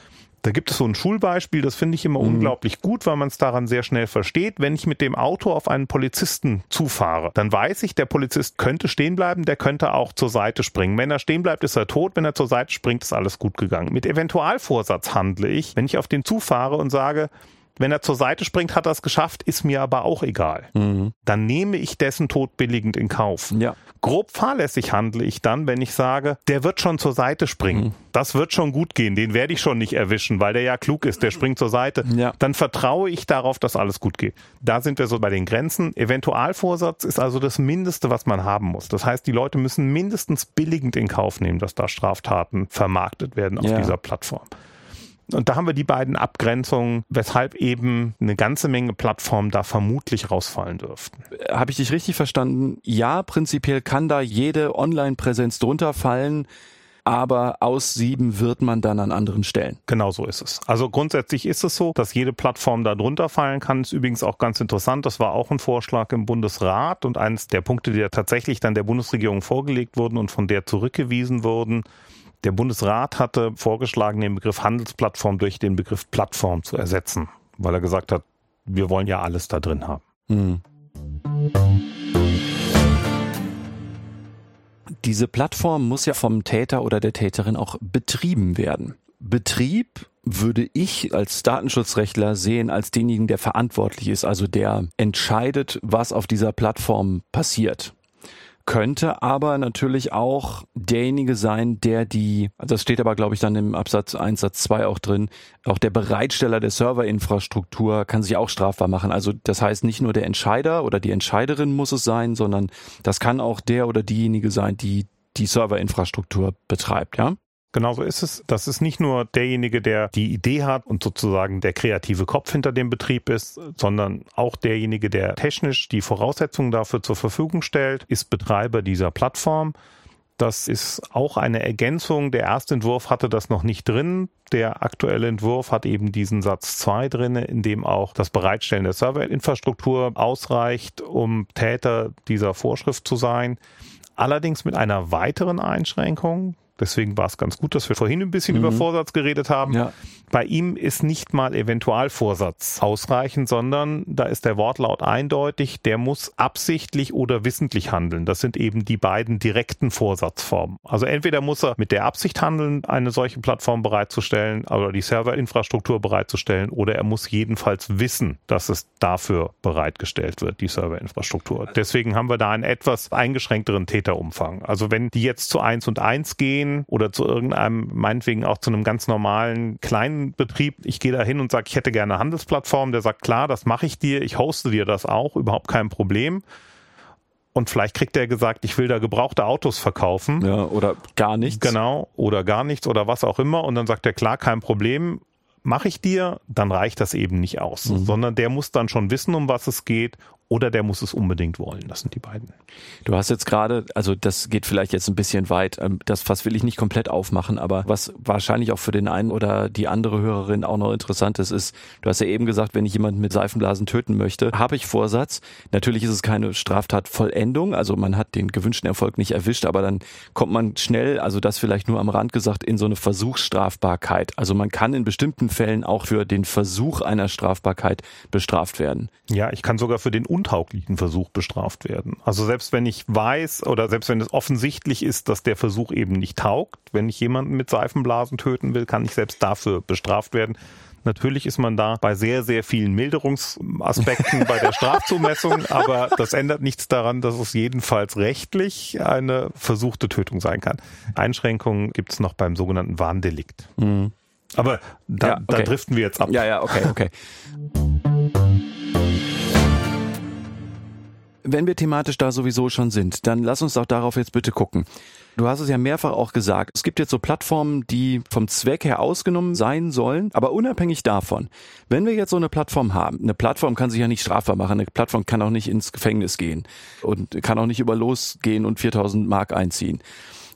D: Da gibt es so ein Schulbeispiel, das finde ich immer mhm. unglaublich gut, weil man es daran sehr schnell versteht. Wenn ich mit dem Auto auf einen Polizisten zufahre, dann weiß ich, der Polizist könnte stehen bleiben, der könnte auch zur Seite springen. Wenn er stehen bleibt, ist er tot. Wenn er zur Seite springt, ist alles gut gegangen. Mit Eventualvorsatz handle ich, wenn ich auf den zufahre und sage, wenn er zur Seite springt, hat er es geschafft, ist mir aber auch egal. Mhm. Dann nehme ich dessen Tod billigend in Kauf. Ja. Grob fahrlässig handle ich dann, wenn ich sage, der wird schon zur Seite springen. Mhm. Das wird schon gut gehen, den werde ich schon nicht erwischen, weil der ja klug ist, der springt zur Seite. Ja. Dann vertraue ich darauf, dass alles gut geht. Da sind wir so bei den Grenzen. Eventualvorsatz ist also das Mindeste, was man haben muss. Das heißt, die Leute müssen mindestens billigend in Kauf nehmen, dass da Straftaten vermarktet werden auf ja. dieser Plattform. Und da haben wir die beiden Abgrenzungen, weshalb eben eine ganze Menge Plattformen da vermutlich rausfallen dürften.
B: Habe ich dich richtig verstanden? Ja, prinzipiell kann da jede Online-Präsenz drunter fallen aber aussieben wird man dann an anderen Stellen.
D: Genau so ist es. Also grundsätzlich ist es so, dass jede Plattform da drunter fallen kann. Ist übrigens auch ganz interessant. Das war auch ein Vorschlag im Bundesrat und eines der Punkte, die ja tatsächlich dann der Bundesregierung vorgelegt wurden und von der zurückgewiesen wurden, der Bundesrat hatte vorgeschlagen, den Begriff Handelsplattform durch den Begriff Plattform zu ersetzen, weil er gesagt hat, wir wollen ja alles da drin haben. Mhm.
B: Diese Plattform muss ja vom Täter oder der Täterin auch betrieben werden. Betrieb würde ich als Datenschutzrechtler sehen als denjenigen, der verantwortlich ist, also der entscheidet, was auf dieser Plattform passiert könnte aber natürlich auch derjenige sein, der die, das steht aber glaube ich dann im Absatz 1, Satz 2 auch drin, auch der Bereitsteller der Serverinfrastruktur kann sich auch strafbar machen. Also das heißt nicht nur der Entscheider oder die Entscheiderin muss es sein, sondern das kann auch der oder diejenige sein, die die Serverinfrastruktur betreibt, ja?
D: Genau so ist es. Das ist nicht nur derjenige, der die Idee hat und sozusagen der kreative Kopf hinter dem Betrieb ist, sondern auch derjenige, der technisch die Voraussetzungen dafür zur Verfügung stellt, ist Betreiber dieser Plattform. Das ist auch eine Ergänzung. Der erste Entwurf hatte das noch nicht drin. Der aktuelle Entwurf hat eben diesen Satz 2 drin, in dem auch das Bereitstellen der Serverinfrastruktur ausreicht, um Täter dieser Vorschrift zu sein. Allerdings mit einer weiteren Einschränkung. Deswegen war es ganz gut, dass wir vorhin ein bisschen mhm. über Vorsatz geredet haben. Ja. Bei ihm ist nicht mal Eventualvorsatz ausreichend, sondern da ist der Wortlaut eindeutig, der muss absichtlich oder wissentlich handeln. Das sind eben die beiden direkten Vorsatzformen. Also entweder muss er mit der Absicht handeln, eine solche Plattform bereitzustellen oder die Serverinfrastruktur bereitzustellen, oder er muss jedenfalls wissen, dass es dafür bereitgestellt wird, die Serverinfrastruktur. Deswegen haben wir da einen etwas eingeschränkteren Täterumfang. Also wenn die jetzt zu eins und eins gehen oder zu irgendeinem, meinetwegen auch zu einem ganz normalen kleinen Betrieb, ich gehe da hin und sage, ich hätte gerne eine Handelsplattform, der sagt, klar, das mache ich dir, ich hoste dir das auch, überhaupt kein Problem. Und vielleicht kriegt er gesagt, ich will da gebrauchte Autos verkaufen.
B: Ja, oder gar nichts.
D: Genau, oder gar nichts oder was auch immer. Und dann sagt er, klar, kein Problem, mache ich dir, dann reicht das eben nicht aus. Mhm. Sondern der muss dann schon wissen, um was es geht oder der muss es unbedingt wollen. Das sind die beiden.
B: Du hast jetzt gerade, also das geht vielleicht jetzt ein bisschen weit, ähm, das Fass will ich nicht komplett aufmachen, aber was wahrscheinlich auch für den einen oder die andere Hörerin auch noch interessant ist, ist, du hast ja eben gesagt, wenn ich jemanden mit Seifenblasen töten möchte, habe ich Vorsatz. Natürlich ist es keine Straftatvollendung, also man hat den gewünschten Erfolg nicht erwischt, aber dann kommt man schnell, also das vielleicht nur am Rand gesagt, in so eine Versuchsstrafbarkeit. Also man kann in bestimmten Fällen auch für den Versuch einer Strafbarkeit bestraft werden.
D: Ja, ich kann sogar für den untauglichen Versuch bestraft werden. Also selbst wenn ich weiß oder selbst wenn es offensichtlich ist, dass der Versuch eben nicht taugt, wenn ich jemanden mit Seifenblasen töten will, kann ich selbst dafür bestraft werden. Natürlich ist man da bei sehr, sehr vielen Milderungsaspekten bei der Strafzumessung, aber das ändert nichts daran, dass es jedenfalls rechtlich eine versuchte Tötung sein kann. Einschränkungen gibt es noch beim sogenannten Warndelikt. Mhm. Aber da, ja, okay. da driften wir jetzt ab.
B: Ja, ja, okay, okay. Wenn wir thematisch da sowieso schon sind, dann lass uns doch darauf jetzt bitte gucken. Du hast es ja mehrfach auch gesagt. Es gibt jetzt so Plattformen, die vom Zweck her ausgenommen sein sollen, aber unabhängig davon, wenn wir jetzt so eine Plattform haben, eine Plattform kann sich ja nicht strafbar machen, eine Plattform kann auch nicht ins Gefängnis gehen und kann auch nicht über losgehen und 4000 Mark einziehen.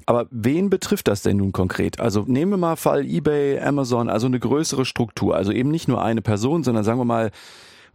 B: Aber wen betrifft das denn nun konkret? Also nehmen wir mal Fall eBay, Amazon, also eine größere Struktur, also eben nicht nur eine Person, sondern sagen wir mal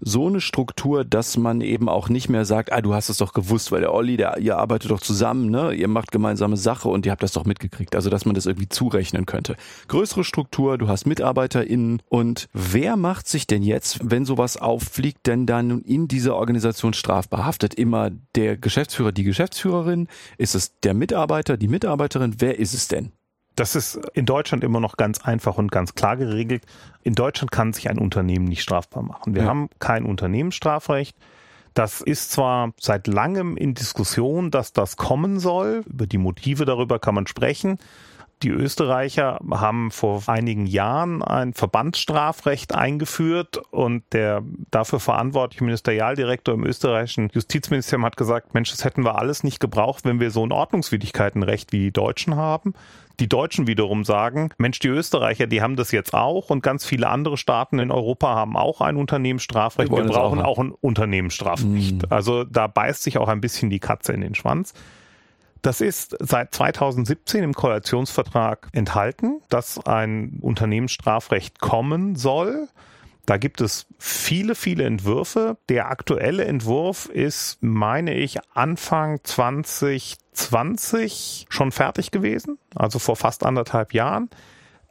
B: so eine Struktur, dass man eben auch nicht mehr sagt, ah, du hast es doch gewusst, weil der Olli, der, ihr arbeitet doch zusammen, ne? Ihr macht gemeinsame Sache und ihr habt das doch mitgekriegt. Also, dass man das irgendwie zurechnen könnte. Größere Struktur, du hast MitarbeiterInnen und wer macht sich denn jetzt, wenn sowas auffliegt, denn dann in dieser Organisation strafbar? Haftet immer der Geschäftsführer, die Geschäftsführerin? Ist es der Mitarbeiter, die Mitarbeiterin? Wer ist es denn?
D: Das ist in Deutschland immer noch ganz einfach und ganz klar geregelt. In Deutschland kann sich ein Unternehmen nicht strafbar machen. Wir ja. haben kein Unternehmensstrafrecht. Das ist zwar seit langem in Diskussion, dass das kommen soll. Über die Motive darüber kann man sprechen. Die Österreicher haben vor einigen Jahren ein Verbandsstrafrecht eingeführt und der dafür verantwortliche Ministerialdirektor im österreichischen Justizministerium hat gesagt, Mensch, das hätten wir alles nicht gebraucht, wenn wir so ein Ordnungswidrigkeitenrecht wie die Deutschen haben. Die Deutschen wiederum sagen, Mensch, die Österreicher, die haben das jetzt auch und ganz viele andere Staaten in Europa haben auch ein Unternehmensstrafrecht. Wir, wir brauchen auch, auch, ein Unternehmensstrafrecht. Mhm. Also da beißt sich auch ein bisschen die Katze in den Schwanz. Das ist seit 2017 im Koalitionsvertrag enthalten, dass ein Unternehmensstrafrecht kommen soll. Da gibt es viele, viele Entwürfe. Der aktuelle Entwurf ist, meine ich, Anfang 2020 schon fertig gewesen, also vor fast anderthalb Jahren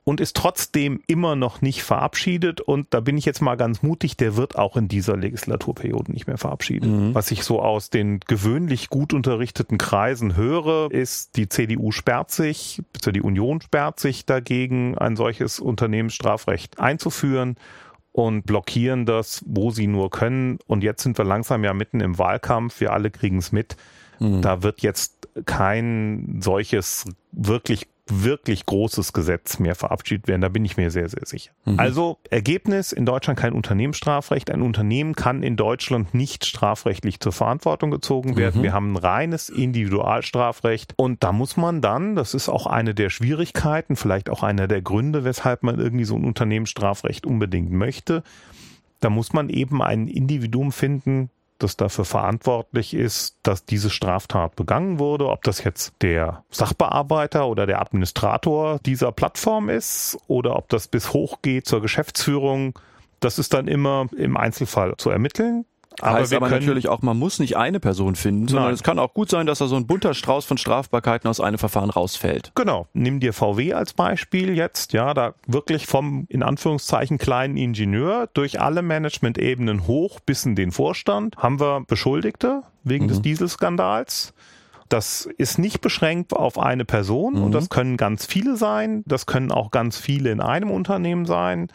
D: und ist trotzdem immer noch nicht verabschiedet. Und da bin ich jetzt mal ganz mutig, der wird auch in dieser Legislaturperiode nicht mehr verabschiedet. Mhm. Was ich so aus den gewöhnlich gut unterrichteten Kreisen höre, ist, die CDU sperrt sich, die Union sperrt sich dagegen, ein solches Unternehmensstrafrecht einzuführen und blockieren das, wo sie nur können. Und jetzt sind wir langsam ja mitten im Wahlkampf. Wir alle kriegen es mit. Mhm. Da wird jetzt kein solches wirklich wirklich großes Gesetz mehr verabschiedet werden. Da bin ich mir sehr, sehr sicher. Mhm. Also Ergebnis, in Deutschland kein Unternehmensstrafrecht. Ein Unternehmen kann in Deutschland nicht strafrechtlich zur Verantwortung gezogen werden. Mhm. Wir haben ein reines Individualstrafrecht und da muss man dann, das ist auch eine der Schwierigkeiten, vielleicht auch einer der Gründe, weshalb man irgendwie so ein Unternehmensstrafrecht unbedingt möchte, da muss man eben ein Individuum finden, das dafür verantwortlich ist, dass diese Straftat begangen wurde. Ob das jetzt der Sachbearbeiter oder der Administrator dieser Plattform ist oder ob das bis hoch geht zur Geschäftsführung, das ist dann immer im Einzelfall zu ermitteln.
B: Aber heißt aber natürlich auch, man muss nicht eine Person finden, sondern Nein. es kann auch gut sein, dass da so ein bunter Strauß von Strafbarkeiten aus einem Verfahren rausfällt.
D: Genau. Nimm dir VW als Beispiel jetzt, ja, da wirklich vom in Anführungszeichen kleinen Ingenieur durch alle Management-Ebenen hoch bis in den Vorstand haben wir Beschuldigte wegen mhm. des Dieselskandals. Das ist nicht beschränkt auf eine Person mhm. und das können ganz viele sein. Das können auch ganz viele in einem Unternehmen sein.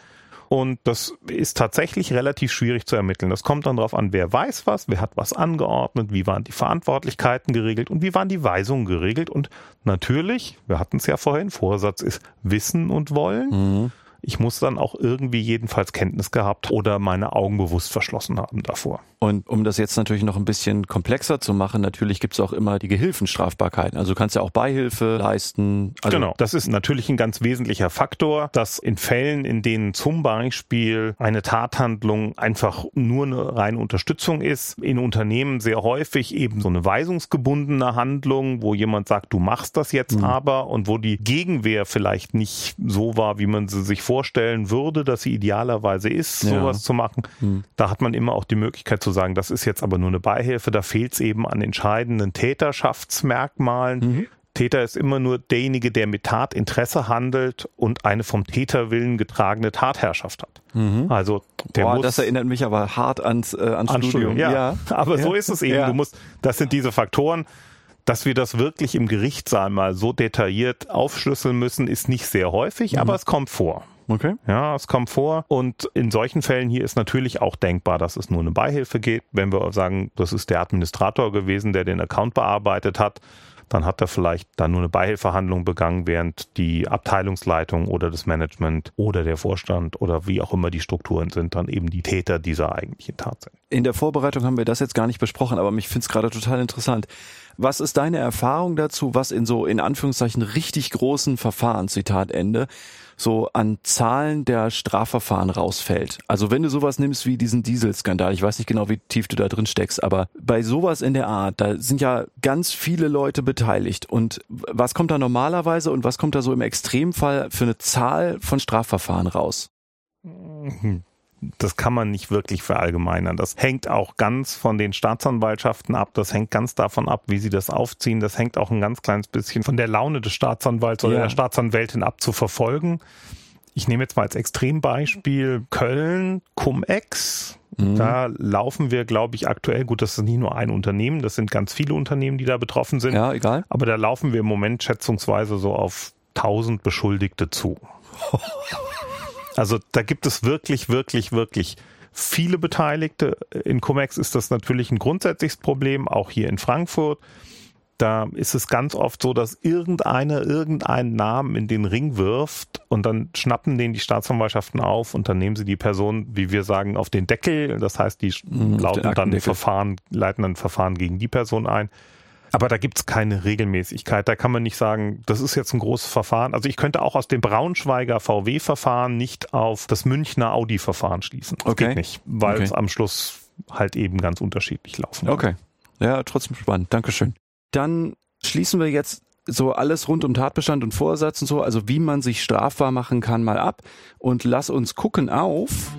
D: Und das ist tatsächlich relativ schwierig zu ermitteln. Das kommt dann darauf an, wer weiß was, wer hat was angeordnet, wie waren die Verantwortlichkeiten geregelt und wie waren die Weisungen geregelt. Und natürlich, wir hatten es ja vorhin, Vorsatz ist Wissen und Wollen. Mhm. Ich muss dann auch irgendwie jedenfalls Kenntnis gehabt oder meine Augen bewusst verschlossen haben davor.
B: Und um das jetzt natürlich noch ein bisschen komplexer zu machen, natürlich gibt es auch immer die Gehilfenstrafbarkeiten. Also du kannst ja auch Beihilfe leisten.
D: Also genau, das ist natürlich ein ganz wesentlicher Faktor, dass in Fällen, in denen zum Beispiel eine Tathandlung einfach nur eine reine Unterstützung ist, in Unternehmen sehr häufig eben so eine weisungsgebundene Handlung, wo jemand sagt, du machst das jetzt mhm. aber und wo die Gegenwehr vielleicht nicht so war, wie man sie sich vorstellen würde, dass sie idealerweise ist, sowas ja. zu machen. Mhm. Da hat man immer auch die Möglichkeit zu sagen, das ist jetzt aber nur eine Beihilfe, da fehlt es eben an entscheidenden Täterschaftsmerkmalen. Mhm. Täter ist immer nur derjenige, der mit Tatinteresse handelt und eine vom Täterwillen getragene Tatherrschaft hat.
B: Mhm. Also der Boah, muss, das erinnert mich aber hart ans, äh, ans, ans Studium. Studium.
D: Ja. ja. aber ja. so ist es eben. Ja. Du musst, das sind diese Faktoren. Dass wir das wirklich im Gerichtssaal mal so detailliert aufschlüsseln müssen, ist nicht sehr häufig, mhm. aber es kommt vor.
B: Okay.
D: Ja, es kommt vor. Und in solchen Fällen hier ist natürlich auch denkbar, dass es nur eine Beihilfe geht. Wenn wir sagen, das ist der Administrator gewesen, der den Account bearbeitet hat, dann hat er vielleicht da nur eine Beihilfehandlung begangen, während die Abteilungsleitung oder das Management oder der Vorstand oder wie auch immer die Strukturen sind, dann eben die Täter dieser eigentlichen Tat sind.
B: In der Vorbereitung haben wir das jetzt gar nicht besprochen, aber mich finde es gerade total interessant. Was ist deine Erfahrung dazu, was in so in Anführungszeichen richtig großen Verfahren, Zitat Ende, so an Zahlen der Strafverfahren rausfällt. Also wenn du sowas nimmst wie diesen Dieselskandal, ich weiß nicht genau, wie tief du da drin steckst, aber bei sowas in der Art, da sind ja ganz viele Leute beteiligt. Und was kommt da normalerweise und was kommt da so im Extremfall für eine Zahl von Strafverfahren raus?
D: Das kann man nicht wirklich verallgemeinern. Das hängt auch ganz von den Staatsanwaltschaften ab. Das hängt ganz davon ab, wie sie das aufziehen. Das hängt auch ein ganz kleines bisschen von der Laune des Staatsanwalts oder ja. der Staatsanwältin ab zu verfolgen. Ich nehme jetzt mal als Extrembeispiel Köln, Cum-Ex. Mhm. Da laufen wir, glaube ich, aktuell, gut, das ist nicht nur ein Unternehmen, das sind ganz viele Unternehmen, die da betroffen sind.
B: Ja, egal.
D: Aber da laufen wir im Moment schätzungsweise so auf 1000 Beschuldigte zu. Also da gibt es wirklich, wirklich, wirklich viele Beteiligte. In Comex ist das natürlich ein grundsätzliches Problem, auch hier in Frankfurt. Da ist es ganz oft so, dass irgendeiner irgendeinen Namen in den Ring wirft und dann schnappen den die Staatsanwaltschaften auf und dann nehmen sie die Person, wie wir sagen, auf den Deckel. Das heißt, die mhm, lauten dann Verfahren, leiten dann Verfahren gegen die Person ein. Aber da gibt's keine Regelmäßigkeit. Da kann man nicht sagen, das ist jetzt ein großes Verfahren. Also ich könnte auch aus dem Braunschweiger VW-Verfahren nicht auf das Münchner Audi-Verfahren schließen. Das okay. geht nicht, weil okay. es am Schluss halt eben ganz unterschiedlich laufen.
B: Okay. Ja, trotzdem spannend. Dankeschön. Dann schließen wir jetzt so alles rund um Tatbestand und Vorsatz und so, also wie man sich strafbar machen kann, mal ab und lass uns gucken auf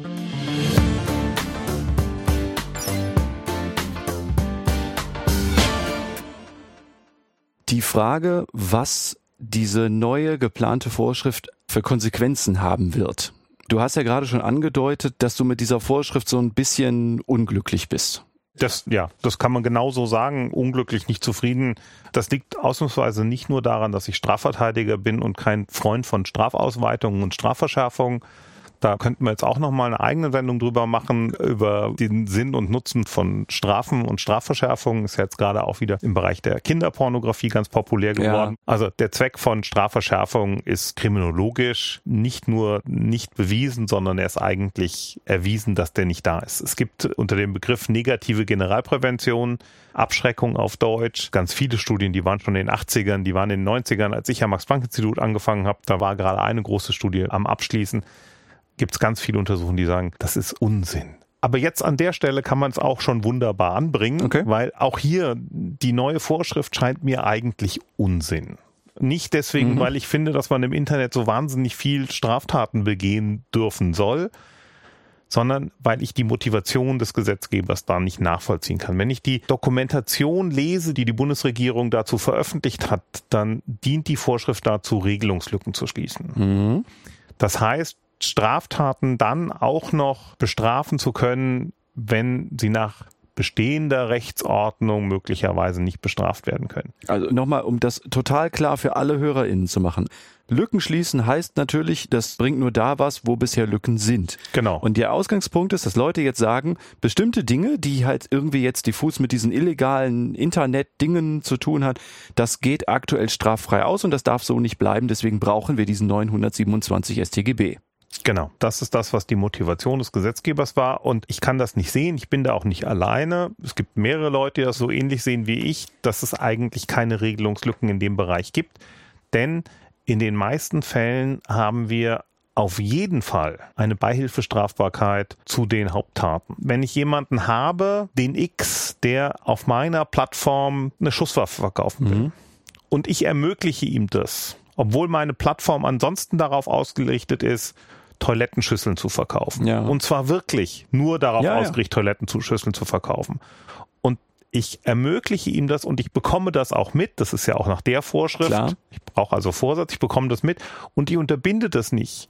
B: die Frage, was diese neue geplante Vorschrift für Konsequenzen haben wird. Du hast ja gerade schon angedeutet, dass du mit dieser Vorschrift so ein bisschen unglücklich bist.
D: Das, ja, das kann man genauso sagen. Unglücklich, nicht zufrieden. Das liegt ausnahmsweise nicht nur daran, dass ich Strafverteidiger bin und kein Freund von Strafausweitungen und Strafverschärfungen, da könnten wir jetzt auch nochmal eine eigene Sendung drüber machen, über den Sinn und Nutzen von Strafen und Strafverschärfungen. Ist jetzt gerade auch wieder im Bereich der Kinderpornografie ganz populär geworden. Ja. Also der Zweck von Strafverschärfung ist kriminologisch nicht nur nicht bewiesen, sondern er ist eigentlich erwiesen, dass der nicht da ist. Es gibt unter dem Begriff negative Generalprävention, Abschreckung auf Deutsch, ganz viele Studien, die waren schon in den 80ern, die waren in den 90ern, als ich am Max-Planck-Institut angefangen habe, da war gerade eine große Studie am Abschließen gibt es ganz viele Untersuchungen, die sagen, das ist Unsinn. Aber jetzt an der Stelle kann man es auch schon wunderbar anbringen, okay. weil auch hier die neue Vorschrift scheint mir eigentlich Unsinn. Nicht deswegen, mhm. weil ich finde, dass man im Internet so wahnsinnig viel Straftaten begehen dürfen soll, sondern weil ich die Motivation des Gesetzgebers da nicht nachvollziehen kann. Wenn ich die Dokumentation lese, die die Bundesregierung dazu veröffentlicht hat, dann dient die Vorschrift dazu, Regelungslücken zu schließen. Mhm. Das heißt, Straftaten dann auch noch bestrafen zu können, wenn sie nach bestehender Rechtsordnung möglicherweise nicht bestraft werden können.
B: Also nochmal, um das total klar für alle HörerInnen zu machen. Lücken schließen heißt natürlich, das bringt nur da was, wo bisher Lücken sind.
D: Genau.
B: Und der Ausgangspunkt ist, dass Leute jetzt sagen, bestimmte Dinge, die halt irgendwie jetzt diffus mit diesen illegalen Internet-Dingen zu tun hat, das geht aktuell straffrei aus und das darf so nicht bleiben. Deswegen brauchen wir diesen 927 StGB.
D: Genau, das ist das, was die Motivation des Gesetzgebers war. Und ich kann das nicht sehen. Ich bin da auch nicht alleine. Es gibt mehrere Leute, die das so ähnlich sehen wie ich, dass es eigentlich keine Regelungslücken in dem Bereich gibt. Denn in den meisten Fällen haben wir auf jeden Fall eine Beihilfestrafbarkeit zu den Haupttaten. Wenn ich jemanden habe, den X, der auf meiner Plattform eine Schusswaffe verkaufen will, mhm. und ich ermögliche ihm das, obwohl meine Plattform ansonsten darauf ausgerichtet ist, Toilettenschüsseln zu verkaufen.
B: Ja.
D: Und zwar wirklich nur darauf ja, ausgerichtet, ja. Toilettenschüsseln zu verkaufen ich ermögliche ihm das und ich bekomme das auch mit. Das ist ja auch nach der Vorschrift.
B: Klar.
D: Ich brauche also Vorsatz, ich bekomme das mit und ich unterbinde das nicht.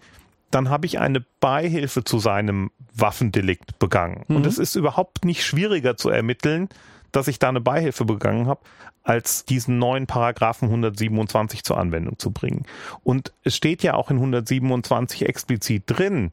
D: Dann habe ich eine Beihilfe zu seinem Waffendelikt begangen. Mhm. Und es ist überhaupt nicht schwieriger zu ermitteln, dass ich da eine Beihilfe begangen habe, als diesen neuen Paragraphen 127 zur Anwendung zu bringen. Und es steht ja auch in 127 explizit drin,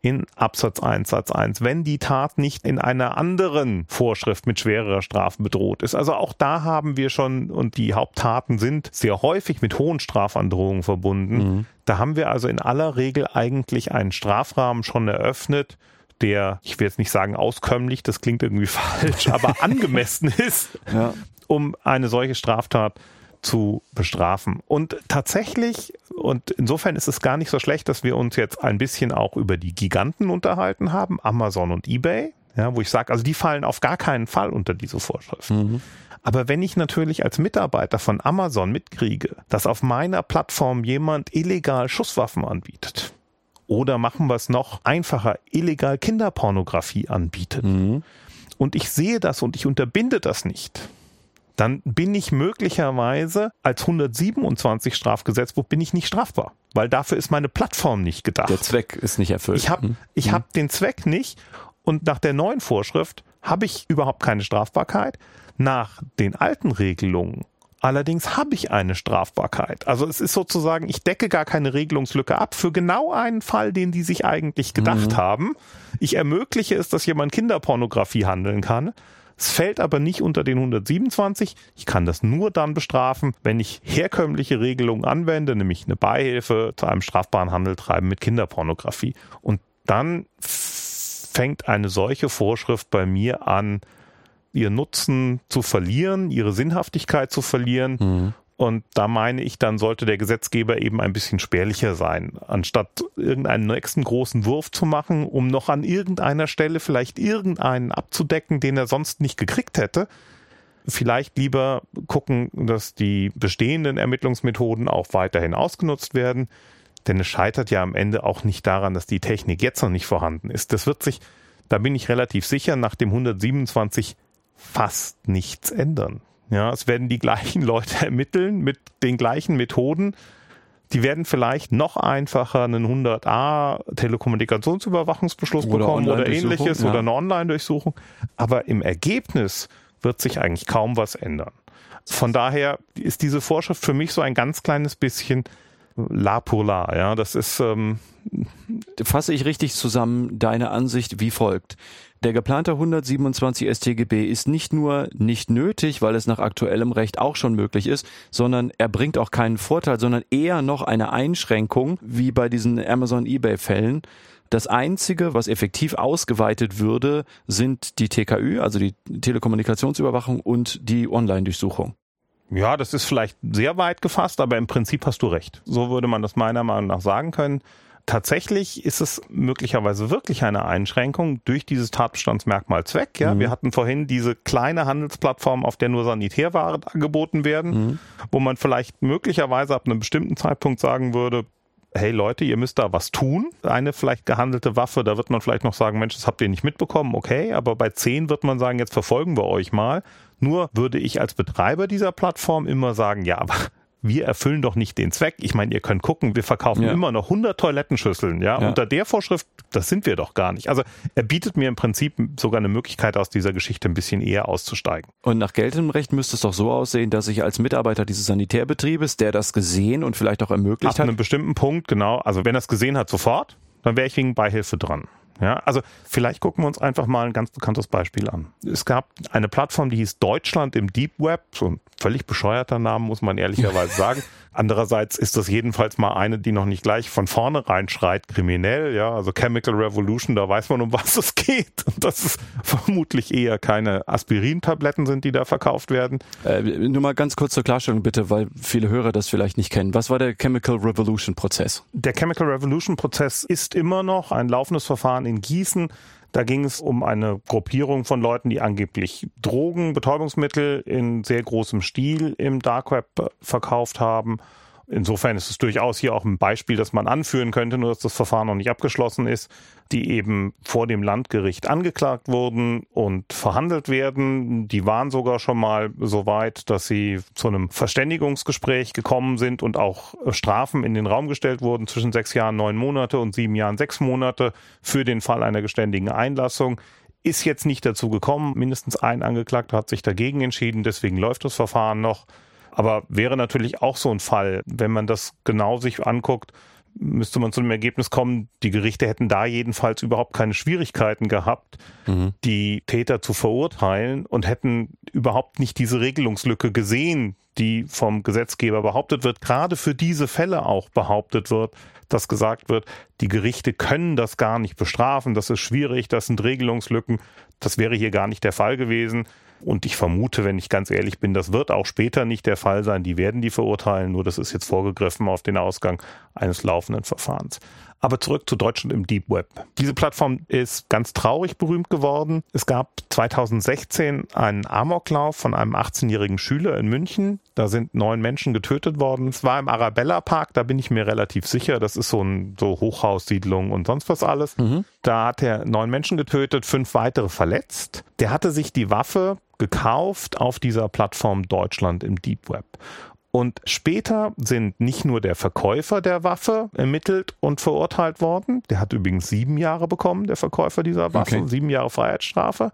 D: in Absatz 1 Satz 1, wenn die Tat nicht in einer anderen Vorschrift mit schwererer Strafe bedroht ist. Also auch da haben wir schon, und die Haupttaten sind sehr häufig mit hohen Strafandrohungen verbunden. Mhm. Da haben wir also in aller Regel eigentlich einen Strafrahmen schon eröffnet, der, ich will jetzt nicht sagen auskömmlich, das klingt irgendwie falsch, aber angemessen ist, ja. Um eine solche Straftat zu bestrafen. Und tatsächlich, und insofern ist es gar nicht so schlecht, dass wir uns jetzt ein bisschen auch über die Giganten unterhalten haben, Amazon und eBay, ja, wo ich sage, also die fallen auf gar keinen Fall unter diese Vorschrift. Mhm. Aber wenn ich natürlich als Mitarbeiter von Amazon mitkriege, dass auf meiner Plattform jemand illegal Schusswaffen anbietet, oder machen wir es noch einfacher, illegal Kinderpornografie anbietet, mhm. und ich sehe das und ich unterbinde das nicht, dann bin ich möglicherweise als 127 Strafgesetzbuch bin ich nicht strafbar, weil dafür ist meine Plattform nicht gedacht.
B: Der Zweck ist nicht erfüllt.
D: Ich habe ich hm. hab den Zweck nicht und nach der neuen Vorschrift habe ich überhaupt keine Strafbarkeit. Nach den alten Regelungen Allerdings habe ich eine Strafbarkeit. Also es ist sozusagen, ich decke gar keine Regelungslücke ab für genau einen Fall, den die sich eigentlich gedacht mhm. haben. Ich ermögliche es, dass jemand Kinderpornografie handeln kann. Es fällt aber nicht unter den 127. Ich kann das nur dann bestrafen, wenn ich herkömmliche Regelungen anwende, nämlich eine Beihilfe zu einem strafbaren Handel treiben mit Kinderpornografie. Und dann fängt eine solche Vorschrift bei mir an, ihr Nutzen zu verlieren, ihre Sinnhaftigkeit zu verlieren. Mhm. Und da meine ich, dann sollte der Gesetzgeber eben ein bisschen spärlicher sein. Anstatt irgendeinen nächsten großen Wurf zu machen, um noch an irgendeiner Stelle vielleicht irgendeinen abzudecken, den er sonst nicht gekriegt hätte, vielleicht lieber gucken, dass die bestehenden Ermittlungsmethoden auch weiterhin ausgenutzt werden. Denn es scheitert ja am Ende auch nicht daran, dass die Technik jetzt noch nicht vorhanden ist. Das wird sich, da bin ich relativ sicher, nach dem 127 fast nichts ändern. Ja, es werden die gleichen Leute ermitteln mit den gleichen Methoden. Die werden vielleicht noch einfacher einen 100a Telekommunikationsüberwachungsbeschluss oder bekommen oder ähnliches ja. oder eine Online-Durchsuchung. Aber im Ergebnis wird sich eigentlich kaum was ändern. Von daher ist diese Vorschrift für mich so ein ganz kleines bisschen la pour la. Ja, das ist. Ähm
B: Fasse ich richtig zusammen deine Ansicht wie folgt. Der geplante 127 StGB ist nicht nur nicht nötig, weil es nach aktuellem Recht auch schon möglich ist, sondern er bringt auch keinen Vorteil, sondern eher noch eine Einschränkung, wie bei diesen Amazon eBay Fällen. Das einzige, was effektiv ausgeweitet würde, sind die TKÜ, also die Telekommunikationsüberwachung und die Online-Durchsuchung.
D: Ja, das ist vielleicht sehr weit gefasst, aber im Prinzip hast du recht. So würde man das meiner Meinung nach sagen können tatsächlich ist es möglicherweise wirklich eine Einschränkung durch dieses Tatbestandsmerkmal Zweck. Ja, mhm. wir hatten vorhin diese kleine Handelsplattform, auf der nur Sanitärwaren angeboten werden, mhm. wo man vielleicht möglicherweise ab einem bestimmten Zeitpunkt sagen würde, hey Leute, ihr müsst da was tun. Eine vielleicht gehandelte Waffe, da wird man vielleicht noch sagen, Mensch, das habt ihr nicht mitbekommen, okay, aber bei zehn wird man sagen, jetzt verfolgen wir euch mal. Nur würde ich als Betreiber dieser Plattform immer sagen, ja, aber wir erfüllen doch nicht den Zweck. Ich meine, ihr könnt gucken, wir verkaufen ja. immer noch 100 Toilettenschüsseln, ja? ja? Unter der Vorschrift, das sind wir doch gar nicht. Also er bietet mir im Prinzip sogar eine Möglichkeit, aus dieser Geschichte ein bisschen eher auszusteigen.
B: Und nach geltendem Recht müsste es doch so aussehen, dass ich als Mitarbeiter dieses Sanitärbetriebes, der das gesehen und vielleicht auch ermöglicht
D: Ab hat. Ab einem bestimmten Punkt, genau. Also wenn er es gesehen hat, sofort, dann wäre ich wegen Beihilfe dran. Ja, also vielleicht gucken wir uns einfach mal ein ganz bekanntes Beispiel an. Es gab eine Plattform, die hieß Deutschland im Deep Web, so ein völlig bescheuerter Name, muss man ehrlicherweise sagen. Andererseits ist das jedenfalls mal eine, die noch nicht gleich von vorne reinschreit, kriminell, ja, also Chemical Revolution, da weiß man, um was es geht. Und dass es vermutlich eher keine Aspirin-Tabletten sind, die da verkauft werden.
B: Äh, nur mal ganz kurz zur Klarstellung bitte, weil viele Hörer das vielleicht nicht kennen. Was war der Chemical Revolution Prozess?
D: Der Chemical Revolution Prozess ist immer noch ein laufendes Verfahren in Gießen. Da ging es um eine Gruppierung von Leuten, die angeblich Drogen, Betäubungsmittel in sehr großem Stil im Dark Web verkauft haben Insofern ist es durchaus hier auch ein Beispiel, das man anführen könnte, nur dass das Verfahren noch nicht abgeschlossen ist, die eben vor dem Landgericht angeklagt wurden und verhandelt werden. Die waren sogar schon mal so weit, dass sie zu einem Verständigungsgespräch gekommen sind und auch Strafen in den Raum gestellt wurden zwischen sechs Jahren, neun Monate und sieben Jahren, sechs Monate für den Fall einer geständigen Einlassung ist jetzt nicht dazu gekommen. Mindestens ein Angeklagter hat sich dagegen entschieden, deswegen läuft das Verfahren noch. Aber wäre natürlich auch so ein Fall, wenn man das genau sich anguckt, müsste man zu dem Ergebnis kommen, die Gerichte hätten da jedenfalls überhaupt keine Schwierigkeiten gehabt, mhm. die Täter zu verurteilen und hätten überhaupt nicht diese Regelungslücke gesehen, die vom Gesetzgeber behauptet wird, gerade für diese Fälle auch behauptet wird, dass gesagt wird, die Gerichte können das gar nicht bestrafen, das ist schwierig, das sind Regelungslücken. Das wäre hier gar nicht der Fall gewesen. Und ich vermute, wenn ich ganz ehrlich bin, das wird auch später nicht der Fall sein. Die werden die verurteilen, nur das ist jetzt vorgegriffen auf den Ausgang eines laufenden Verfahrens. Aber zurück zu Deutschland im Deep Web. Diese Plattform ist ganz traurig berühmt geworden. Es gab 2016 einen Amoklauf von einem 18-jährigen Schüler in München. Da sind neun Menschen getötet worden. Es war im Arabella Park, da bin ich mir relativ sicher. Das ist so ein so Hochhaussiedlung und sonst was alles. Mhm. Da hat er neun Menschen getötet, fünf weitere verletzt. Der hatte sich die Waffe gekauft auf dieser Plattform Deutschland im Deep Web. Und später sind nicht nur der Verkäufer der Waffe ermittelt und verurteilt worden, der hat übrigens sieben Jahre bekommen, der Verkäufer dieser Waffe, okay. sieben Jahre Freiheitsstrafe,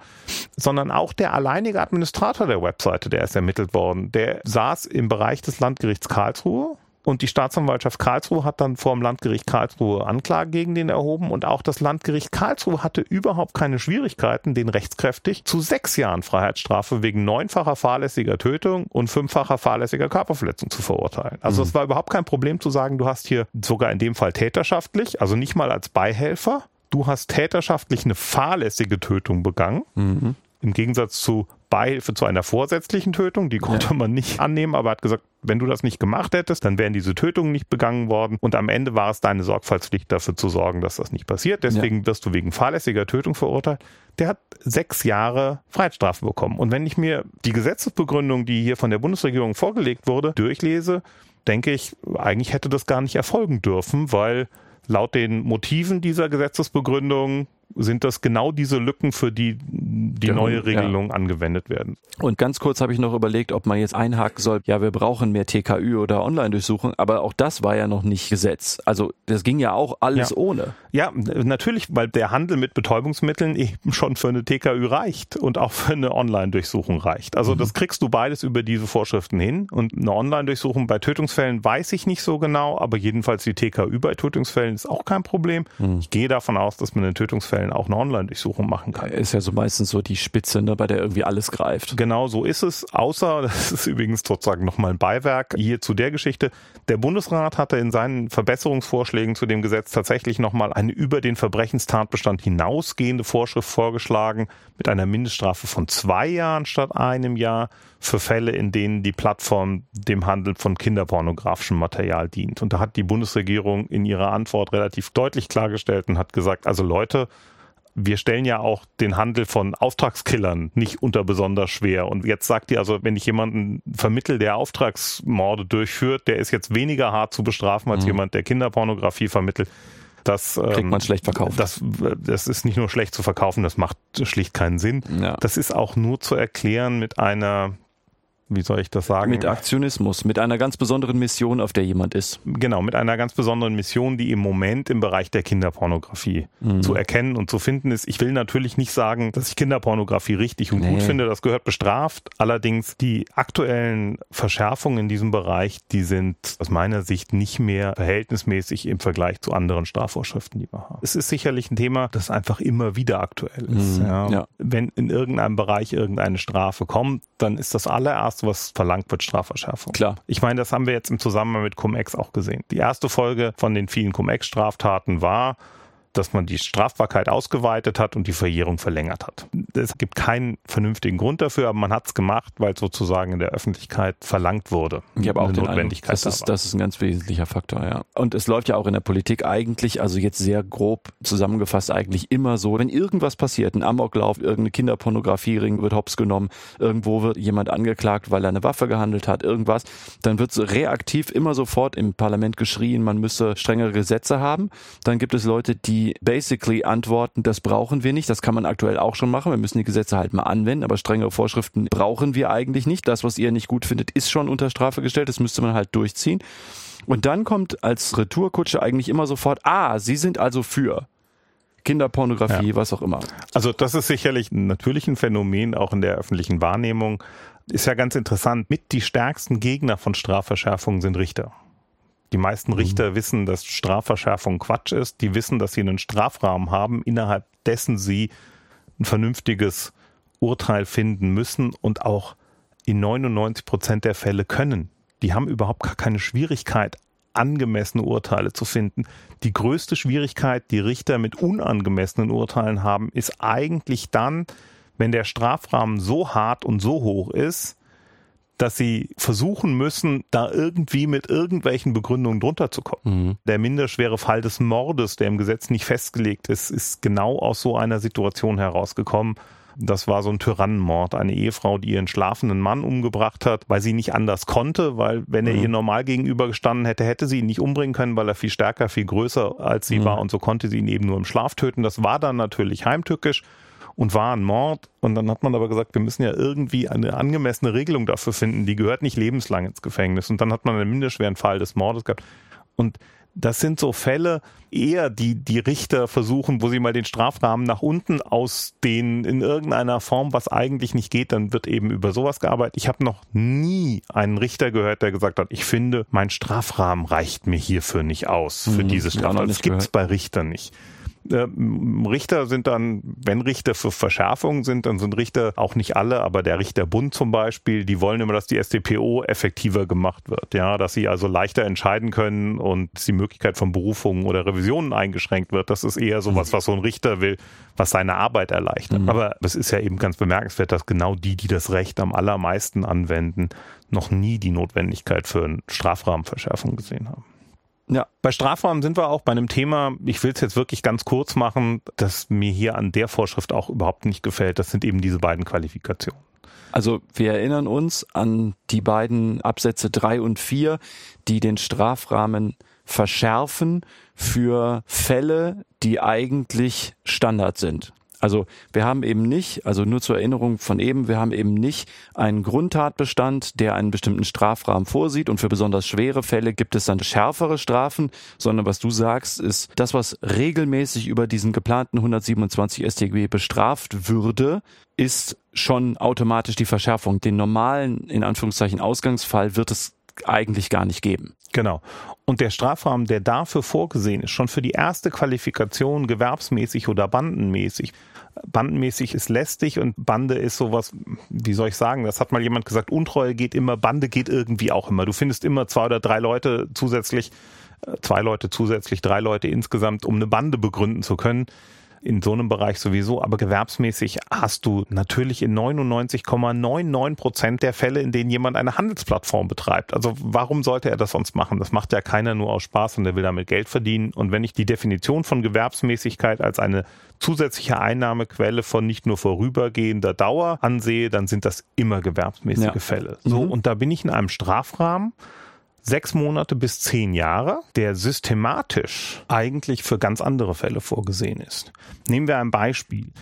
D: sondern auch der alleinige Administrator der Webseite, der ist ermittelt worden. Der saß im Bereich des Landgerichts Karlsruhe und die Staatsanwaltschaft Karlsruhe hat dann vor dem Landgericht Karlsruhe Anklage gegen den erhoben. Und auch das Landgericht Karlsruhe hatte überhaupt keine Schwierigkeiten, den rechtskräftig zu sechs Jahren Freiheitsstrafe wegen neunfacher fahrlässiger Tötung und fünffacher fahrlässiger Körperverletzung zu verurteilen. Also mhm. es war überhaupt kein Problem zu sagen, du hast hier sogar in dem Fall täterschaftlich, also nicht mal als Beihelfer, du hast täterschaftlich eine fahrlässige Tötung begangen. Mhm. Im Gegensatz zu Beihilfe zu einer vorsätzlichen Tötung, die konnte ja. man nicht annehmen, aber hat gesagt, wenn du das nicht gemacht hättest, dann wären diese Tötungen nicht begangen worden und am Ende war es deine Sorgfaltspflicht dafür zu sorgen, dass das nicht passiert. Deswegen ja. wirst du wegen fahrlässiger Tötung verurteilt. Der hat sechs Jahre Freiheitsstrafe bekommen. Und wenn ich mir die Gesetzesbegründung, die hier von der Bundesregierung vorgelegt wurde, durchlese, denke ich, eigentlich hätte das gar nicht erfolgen dürfen, weil laut den Motiven dieser Gesetzesbegründung sind das genau diese Lücken, für die die genau, neue Regelung ja. angewendet werden.
B: Und ganz kurz habe ich noch überlegt, ob man jetzt einhaken soll, ja, wir brauchen mehr TKÜ oder Online-Durchsuchung, aber auch das war ja noch nicht Gesetz. Also das ging ja auch alles
D: ja.
B: ohne.
D: Ja, natürlich, weil der Handel mit Betäubungsmitteln eben schon für eine TKÜ reicht und auch für eine Online-Durchsuchung reicht. Also mhm. das kriegst du beides über diese Vorschriften hin. Und eine Online-Durchsuchung bei Tötungsfällen weiß ich nicht so genau, aber jedenfalls die TKÜ bei Tötungsfällen ist auch kein Problem. Mhm. Ich gehe davon aus, dass man in Tötungsfällen auch eine Online-Durchsuchung machen kann.
B: Ist ja so meistens so die Spitze, ne, bei der irgendwie alles greift.
D: Genau so ist es, außer, das ist übrigens sozusagen nochmal ein Beiwerk hier zu der Geschichte, der Bundesrat hatte in seinen Verbesserungsvorschlägen zu dem Gesetz tatsächlich nochmal eine über den Verbrechenstatbestand hinausgehende Vorschrift vorgeschlagen mit einer Mindeststrafe von zwei Jahren statt einem Jahr für Fälle, in denen die Plattform dem Handel von kinderpornografischem Material dient. Und da hat die Bundesregierung in ihrer Antwort relativ deutlich klargestellt und hat gesagt, also Leute, wir stellen ja auch den Handel von Auftragskillern nicht unter besonders schwer. Und jetzt sagt ihr also, wenn ich jemanden vermittel, der Auftragsmorde durchführt, der ist jetzt weniger hart zu bestrafen als mhm. jemand, der Kinderpornografie vermittelt.
B: Das kriegt man ähm, schlecht verkauft.
D: Das, das ist nicht nur schlecht zu verkaufen, das macht schlicht keinen Sinn. Ja. Das ist auch nur zu erklären mit einer wie soll ich das sagen?
B: Mit Aktionismus, mit einer ganz besonderen Mission, auf der jemand ist.
D: Genau, mit einer ganz besonderen Mission, die im Moment im Bereich der Kinderpornografie mhm. zu erkennen und zu finden ist. Ich will natürlich nicht sagen, dass ich Kinderpornografie richtig und nee. gut finde, das gehört bestraft. Allerdings die aktuellen Verschärfungen in diesem Bereich, die sind aus meiner Sicht nicht mehr verhältnismäßig im Vergleich zu anderen Strafvorschriften, die wir haben. Es ist sicherlich ein Thema, das einfach immer wieder aktuell ist. Mhm. Ja. Ja. Wenn in irgendeinem Bereich irgendeine Strafe kommt, dann ist das allererste was verlangt wird, Strafverschärfung.
B: Klar.
D: Ich meine, das haben wir jetzt im Zusammenhang mit Cum-Ex auch gesehen. Die erste Folge von den vielen Cum-Ex-Straftaten war, dass man die Strafbarkeit ausgeweitet hat und die Verjährung verlängert hat. Es gibt keinen vernünftigen Grund dafür, aber man hat es gemacht, weil sozusagen in der Öffentlichkeit verlangt wurde.
B: Ich habe auch die Notwendigkeit. Eindruck, das, ist, das ist ein ganz wesentlicher Faktor, ja. Und es läuft ja auch in der Politik eigentlich, also jetzt sehr grob zusammengefasst, eigentlich immer so, wenn irgendwas passiert, ein Amoklauf, irgendeine Kinderpornografie-Ring wird hops genommen, irgendwo wird jemand angeklagt, weil er eine Waffe gehandelt hat, irgendwas, dann wird reaktiv immer sofort im Parlament geschrien, man müsse strengere Gesetze haben. Dann gibt es Leute, die die basically antworten, das brauchen wir nicht. Das kann man aktuell auch schon machen. Wir müssen die Gesetze halt mal anwenden, aber strengere Vorschriften brauchen wir eigentlich nicht. Das, was ihr nicht gut findet, ist schon unter Strafe gestellt. Das müsste man halt durchziehen. Und dann kommt als Retourkutsche eigentlich immer sofort, ah, Sie sind also für. Kinderpornografie, ja. was auch immer.
D: Also das ist sicherlich natürlich ein Phänomen auch in der öffentlichen Wahrnehmung. Ist ja ganz interessant. Mit die stärksten Gegner von Strafverschärfungen sind Richter. Die meisten mhm. Richter mhm. wissen, dass Strafverschärfung Quatsch ist. Die wissen, dass sie einen Strafrahmen haben, innerhalb dessen sie ein vernünftiges Urteil finden müssen und auch in 99 Prozent der Fälle können. Die haben überhaupt gar keine Schwierigkeit, angemessene Urteile zu finden. Die größte Schwierigkeit, die Richter mit unangemessenen Urteilen haben, ist eigentlich dann, wenn der Strafrahmen so hart und so hoch ist, dass sie versuchen müssen, da irgendwie mit irgendwelchen Begründungen drunter zu kommen. Mhm. Der minderschwere Fall des Mordes, der im Gesetz nicht festgelegt ist, ist genau aus so einer Situation herausgekommen. Das war so ein Tyrannenmord. Eine Ehefrau, die ihren schlafenden Mann umgebracht hat, weil sie nicht anders konnte, weil wenn er mhm. ihr normal gegenübergestanden hätte, hätte sie ihn nicht umbringen können, weil er viel stärker, viel größer als sie mhm. war und so konnte sie ihn eben nur im Schlaf töten. Das war dann natürlich heimtückisch und war ein Mord. Und dann hat man aber gesagt, wir müssen ja irgendwie eine angemessene Regelung dafür finden. Die gehört nicht lebenslang ins Gefängnis. Und dann hat man einen minderschweren Fall des Mordes gehabt. Und das sind so Fälle eher, die die Richter versuchen, wo sie mal den Strafrahmen nach unten ausdehnen in irgendeiner Form, was eigentlich nicht geht, dann wird eben über sowas gearbeitet. Ich habe noch nie einen Richter gehört, der gesagt hat, ich finde, mein Strafrahmen reicht mir hierfür nicht aus, für mhm, diese Strafrahmen. Das gibt's bei Richtern nicht. Äh, Richter sind dann, wenn Richter für Verschärfungen sind, dann sind Richter auch nicht alle, aber der Richterbund zum Beispiel, die wollen immer, dass die StPO effektiver gemacht wird, ja, dass sie also leichter entscheiden können und die Möglichkeit von Berufungen oder Revisionen eingeschränkt wird. Das ist eher sowas, was so ein Richter will, was seine Arbeit erleichtert. Mhm. Aber es ist ja eben ganz bemerkenswert, dass genau die, die das Recht am allermeisten anwenden, noch nie die Notwendigkeit für eine Strafrahmenverschärfung gesehen haben. Ja, bei Strafrahmen sind wir auch bei einem Thema, ich will es jetzt wirklich ganz kurz machen, das mir hier an der Vorschrift auch überhaupt nicht gefällt. Das sind eben diese beiden Qualifikationen.
B: Also wir erinnern uns an die beiden Absätze drei und vier, die den Strafrahmen verschärfen für Fälle, die eigentlich Standard sind. Also wir haben eben nicht, also nur zur Erinnerung von eben, wir haben eben nicht einen Grundtatbestand, der einen bestimmten Strafrahmen vorsieht und für besonders schwere Fälle gibt es dann schärfere Strafen, sondern was du sagst, ist das, was regelmäßig über diesen geplanten 127 StGB bestraft würde, ist schon automatisch die Verschärfung. Den normalen, in Anführungszeichen, Ausgangsfall wird es eigentlich gar nicht geben.
D: Genau. Und der Strafrahmen, der dafür vorgesehen ist, schon für die erste Qualifikation gewerbsmäßig oder bandenmäßig, bandenmäßig ist lästig und Bande ist sowas, wie soll ich sagen, das hat mal jemand gesagt, Untreue geht immer, Bande geht irgendwie auch immer. Du findest immer zwei oder drei Leute zusätzlich, äh, zwei Leute zusätzlich, drei Leute insgesamt, um eine Bande begründen zu können. In so einem Bereich sowieso, aber gewerbsmäßig hast du natürlich in 99,99 Prozent der Fälle, in denen jemand eine Handelsplattform betreibt. Also warum sollte er das sonst machen? Das macht ja keiner nur aus Spaß und der will damit Geld verdienen. Und wenn ich die Definition von Gewerbsmäßigkeit als eine zusätzliche Einnahmequelle von nicht nur vorübergehender Dauer ansehe, dann sind das immer gewerbsmäßige ja. Fälle. So, mhm. und da bin ich in einem Strafrahmen, sechs Monate bis zehn Jahre, der systematisch eigentlich für ganz andere Fälle vorgesehen ist. Nehmen wir ein Beispiel.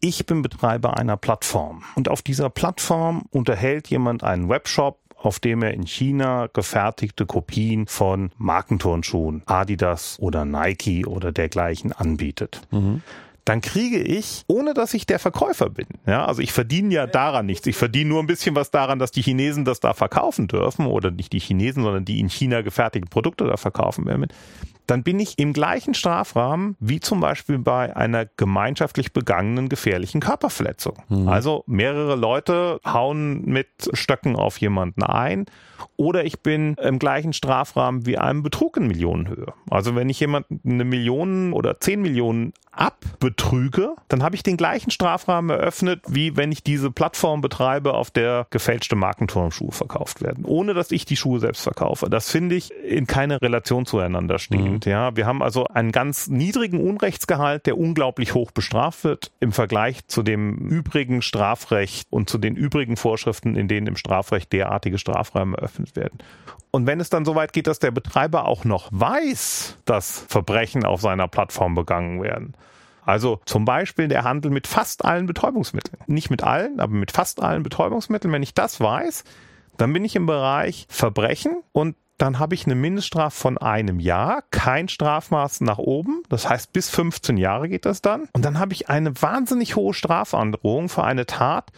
D: Ich bin Betreiber einer Plattform und auf dieser Plattform unterhält jemand einen Webshop, auf dem er in China gefertigte Kopien von Markenturnschuhen, Adidas oder Nike oder dergleichen anbietet. Mhm dann kriege ich, ohne dass ich der Verkäufer bin, ja, also ich verdiene ja daran nichts. Ich verdiene nur ein bisschen was daran, dass die Chinesen das da verkaufen dürfen oder nicht die Chinesen, sondern die in China gefertigten Produkte da verkaufen werden. Dann bin ich im gleichen Strafrahmen wie zum Beispiel bei einer gemeinschaftlich begangenen gefährlichen Körperverletzung. Mhm. Also mehrere Leute hauen mit Stöcken auf jemanden ein oder ich bin im gleichen Strafrahmen wie einem Betrug in Millionenhöhe. Also wenn ich jemanden eine Million oder zehn Millionen abbetrüge, dann habe ich den gleichen Strafrahmen eröffnet, wie wenn ich diese Plattform betreibe, auf der gefälschte Markenturmschuhe verkauft werden, ohne dass ich die Schuhe selbst verkaufe. Das finde ich in keine Relation zueinander stehend. Mhm. Ja, wir haben also einen ganz niedrigen Unrechtsgehalt, der unglaublich hoch bestraft wird im Vergleich zu dem übrigen Strafrecht und zu den übrigen Vorschriften, in denen im Strafrecht derartige Strafräume eröffnet werden. Und wenn es dann so weit geht, dass der Betreiber auch noch weiß, dass Verbrechen auf seiner Plattform begangen werden, also zum Beispiel der Handel mit fast allen Betäubungsmitteln. Nicht mit allen, aber mit fast allen Betäubungsmitteln. Wenn ich das weiß, dann bin ich im Bereich Verbrechen und dann habe ich eine Mindeststrafe von einem Jahr, kein Strafmaß nach oben, das heißt bis 15 Jahre geht das dann. Und dann habe ich eine wahnsinnig hohe Strafandrohung für eine Tat,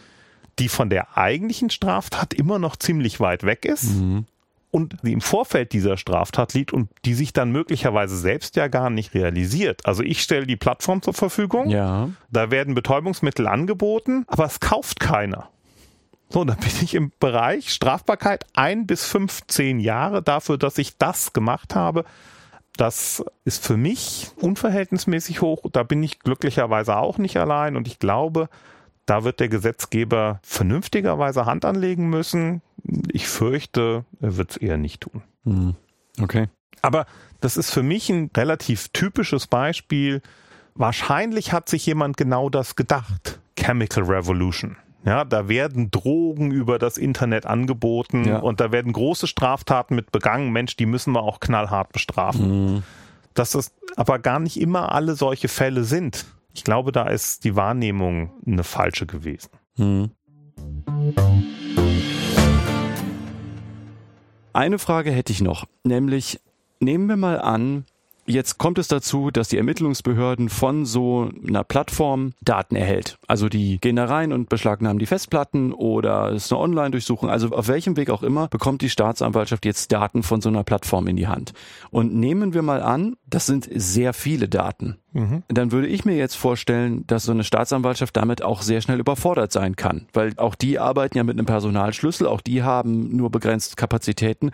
D: die von der eigentlichen Straftat immer noch ziemlich weit weg ist. Mhm und die im Vorfeld dieser Straftat liegt und die sich dann möglicherweise selbst ja gar nicht realisiert. Also ich stelle die Plattform zur Verfügung, ja. da werden Betäubungsmittel angeboten, aber es kauft keiner. So, dann bin ich im Bereich Strafbarkeit ein bis 15 Jahre dafür, dass ich das gemacht habe. Das ist für mich unverhältnismäßig hoch. Da bin ich glücklicherweise auch nicht allein und ich glaube, da wird der Gesetzgeber vernünftigerweise Hand anlegen müssen. Ich fürchte, er wird es eher nicht tun.
B: Hm. Okay.
D: Aber das ist für mich ein relativ typisches Beispiel. Wahrscheinlich hat sich jemand genau das gedacht. Chemical Revolution. Ja, da werden Drogen über das Internet angeboten ja. und da werden große Straftaten mit begangen. Mensch, die müssen wir auch knallhart bestrafen. Mhm. Dass es aber gar nicht immer alle solche Fälle sind. Ich glaube, da ist die Wahrnehmung eine falsche gewesen. Hm.
B: Eine Frage hätte ich noch, nämlich nehmen wir mal an, Jetzt kommt es dazu, dass die Ermittlungsbehörden von so einer Plattform Daten erhält. Also die gehen da rein und beschlagnahmen die Festplatten oder es ist eine Online-Durchsuchung. Also auf welchem Weg auch immer bekommt die Staatsanwaltschaft jetzt Daten von so einer Plattform in die Hand. Und nehmen wir mal an, das sind sehr viele Daten. Mhm. Dann würde ich mir jetzt vorstellen, dass so eine Staatsanwaltschaft damit auch sehr schnell überfordert sein kann. Weil auch die arbeiten ja mit einem Personalschlüssel, auch die haben nur begrenzt Kapazitäten.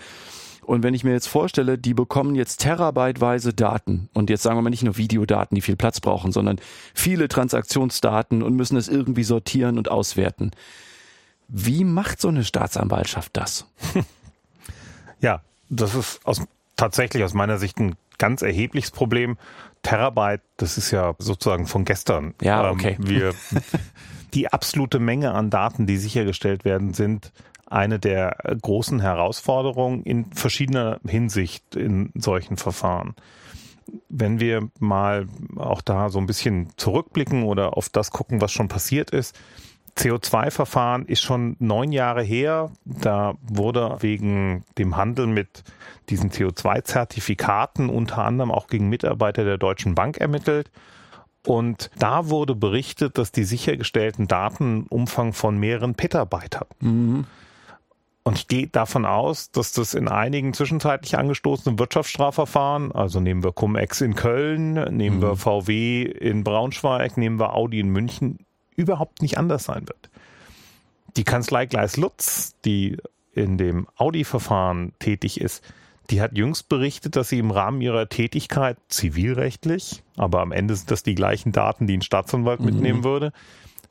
B: Und wenn ich mir jetzt vorstelle, die bekommen jetzt terabyteweise Daten und jetzt sagen wir mal nicht nur Videodaten, die viel Platz brauchen, sondern viele Transaktionsdaten und müssen es irgendwie sortieren und auswerten. Wie macht so eine Staatsanwaltschaft das?
D: Ja, das ist aus, tatsächlich aus meiner Sicht ein ganz erhebliches Problem. Terabyte, das ist ja sozusagen von gestern.
B: Ja, okay.
D: Ähm, wir, die absolute Menge an Daten, die sichergestellt werden, sind eine der großen Herausforderungen in verschiedener Hinsicht in solchen Verfahren. Wenn wir mal auch da so ein bisschen zurückblicken oder auf das gucken, was schon passiert ist, CO2-Verfahren ist schon neun Jahre her. Da wurde wegen dem Handel mit diesen CO2-Zertifikaten unter anderem auch gegen Mitarbeiter der Deutschen Bank ermittelt. Und da wurde berichtet, dass die sichergestellten Daten Umfang von mehreren Petabyte hatten. Mhm. Und ich gehe davon aus, dass das in einigen zwischenzeitlich angestoßenen Wirtschaftsstrafverfahren, also nehmen wir Cum-Ex in Köln, nehmen mhm. wir VW in Braunschweig, nehmen wir Audi in München, überhaupt nicht anders sein wird. Die Kanzlei Gleis Lutz, die in dem Audi-Verfahren tätig ist, Die hat jüngst berichtet, dass sie im Rahmen ihrer Tätigkeit zivilrechtlich, aber am Ende sind das die gleichen Daten, die ein Staatsanwalt mhm. mitnehmen würde,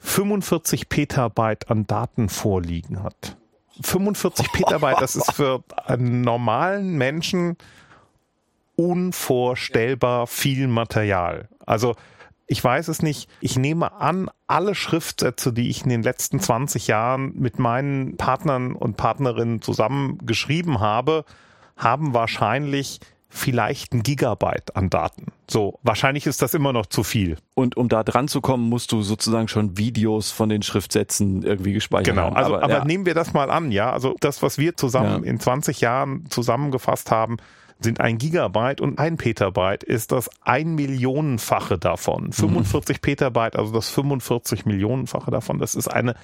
D: 45 Petabyte an Daten vorliegen hat. 45 Petabyte, das ist für einen normalen Menschen unvorstellbar viel Material. Also ich weiß es nicht. Ich nehme an, alle Schriftsätze, die ich in den letzten 20 Jahren mit meinen Partnern und Partnerinnen zusammen geschrieben habe, haben wahrscheinlich vielleicht ein Gigabyte an Daten. So, wahrscheinlich ist das immer noch zu viel.
B: Und um da dran zu kommen, musst du sozusagen schon Videos von den Schriftsätzen irgendwie gespeichert
D: genau.
B: haben.
D: Genau, also, aber, aber ja. nehmen wir das mal an, ja. Also das, was wir zusammen ja. in 20 Jahren zusammengefasst haben, sind ein Gigabyte und ein Petabyte ist das ein Millionenfache davon. 45 mhm. Petabyte, also das 45 Millionenfache davon. Das ist eine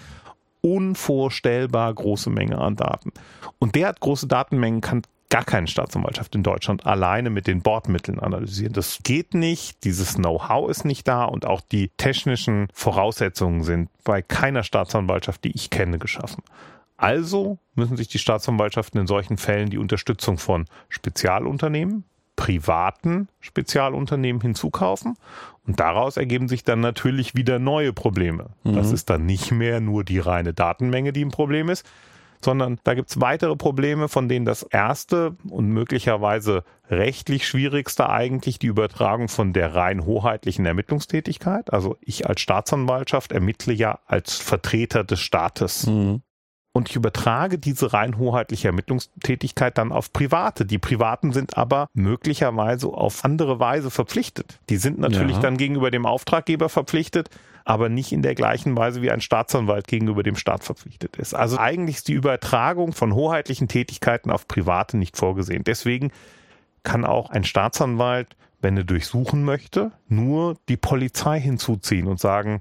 D: unvorstellbar große Menge an Daten. Und derart große Datenmengen kann gar keine Staatsanwaltschaft in Deutschland alleine mit den Bordmitteln analysieren. Das geht nicht, dieses Know-how ist nicht da und auch die technischen Voraussetzungen sind bei keiner Staatsanwaltschaft, die ich kenne, geschaffen. Also müssen sich die Staatsanwaltschaften in solchen Fällen die Unterstützung von Spezialunternehmen, privaten Spezialunternehmen hinzukaufen. Und daraus ergeben sich dann natürlich wieder neue Probleme. Mhm. Das ist dann nicht mehr nur die reine Datenmenge, die ein Problem ist, sondern da gibt es weitere Probleme, von denen das erste und möglicherweise rechtlich schwierigste eigentlich die Übertragung von der rein hoheitlichen Ermittlungstätigkeit. Also ich als Staatsanwaltschaft ermittle ja als Vertreter des Staates. Mhm und ich übertrage diese rein hoheitliche Ermittlungstätigkeit dann auf Private. Die Privaten sind aber möglicherweise auf andere Weise verpflichtet. Die sind natürlich ja. dann gegenüber dem Auftraggeber verpflichtet, aber nicht in der gleichen Weise wie ein Staatsanwalt gegenüber dem Staat verpflichtet ist. Also eigentlich ist die Übertragung von hoheitlichen Tätigkeiten auf Private nicht vorgesehen. Deswegen kann auch ein Staatsanwalt, wenn er durchsuchen möchte, nur die Polizei hinzuziehen und sagen,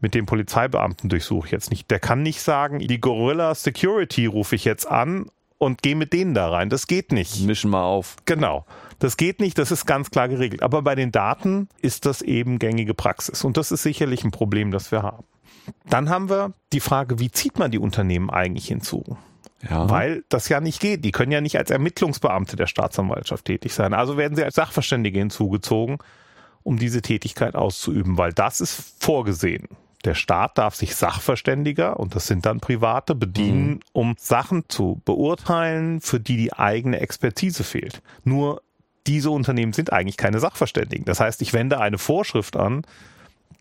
D: mit dem Polizeibeamten durchsuche ich jetzt nicht. Der kann nicht sagen, die Gorilla Security rufe ich jetzt an und gehe mit denen da rein. Das geht nicht.
B: Mischen mal auf.
D: Genau. Das geht nicht, das ist ganz klar geregelt. Aber bei den Daten ist das eben gängige Praxis. Und das ist sicherlich ein Problem, das wir haben. Dann haben wir die Frage, wie zieht man die Unternehmen eigentlich hinzu? Ja. Weil das ja nicht geht. Die können ja nicht als Ermittlungsbeamte der Staatsanwaltschaft tätig sein. Also werden sie als Sachverständige hinzugezogen, um diese Tätigkeit auszuüben, weil das ist vorgesehen. Der Staat darf sich Sachverständiger, und das sind dann Private, bedienen, mhm. um Sachen zu beurteilen, für die die eigene Expertise fehlt. Nur diese Unternehmen sind eigentlich keine Sachverständigen. Das heißt, ich wende eine Vorschrift an,